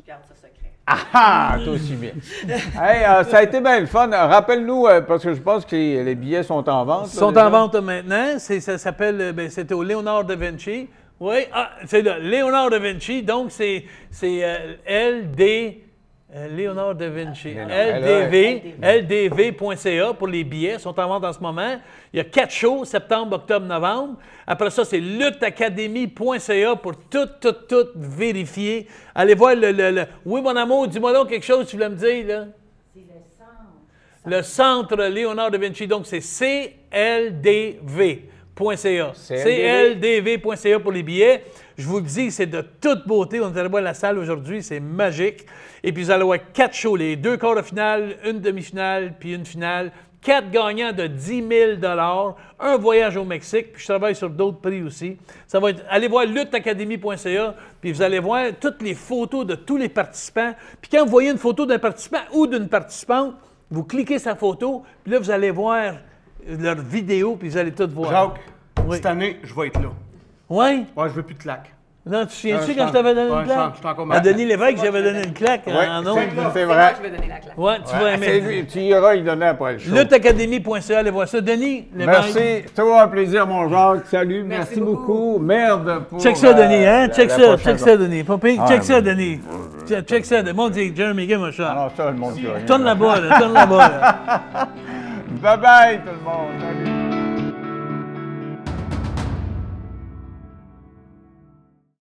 Je garde ça secret. Ah, toi aussi bien. hey, euh, ça a été bien le fun. Rappelle-nous, euh, parce que je pense que les billets sont en vente. Ils là, sont déjà. en vente maintenant. C'est- Ça s'appelle, euh, ben, c'était au Léonard da Vinci. Oui, ah, c'est là, Léonard da Vinci. Donc, c'est c'est, euh, LD, Léonard da Vinci. Léonard. LDV, LDV.ca pour les billets. Ils sont en vente en ce moment. Il y a quatre shows, septembre, octobre, novembre. Après ça, c'est lutteacademy.ca pour tout, tout, tout vérifier. Allez voir le, le- le- Oui, mon amour, dis-moi donc quelque chose que tu voulais me dire, là. Le centre Léonard da Vinci, donc c'est cldv.ca. cldv.ca pour les billets. Je vous le dis, c'est de toute beauté. On est allé voir la salle aujourd'hui, c'est magique. Et puis vous allez voir quatre shows, les deux quarts de finale, une demi-finale, puis une finale. Quatre gagnants de 10 000 un voyage au Mexique, puis je travaille sur d'autres prix aussi. Ça va être, allez voir lutteacademy.ca, puis vous allez voir toutes les photos de tous les participants. Puis quand vous voyez une photo d'un participant ou d'une participante, vous cliquez sa photo, puis là, vous allez voir leur vidéo, puis vous allez tout voir. Jacques, Oui. cette année, je vais être là. Oui? Ouais, je veux plus de claques. Non, tu te souviens-tu quand je je t'avais donné une je claque? suis encore À. Denis Lévesque, j'avais donné une claque Ouais, en c'est- ondes. c'est vrai. Je vais donner la claque. Ouais, tu vas aimer. Tu iras y donner après le show. Lutteacademy.ca, allez voir ça. Denis Lévesque. Merci. Toujours un plaisir, mon Jacques. Salut. Merci, Merci beaucoup. Merde pour. Check ça, euh, Denis, hein? la- Check la ça, check ça, Denis. Pire. Ah, Check ça. Denis. Check- Check ça. Mon Dieu, Jeremy, give me a shot. Alors, ça, le monde. Tourne là-bas, là. Tourne là-bas, là. Bye bye, tout le monde.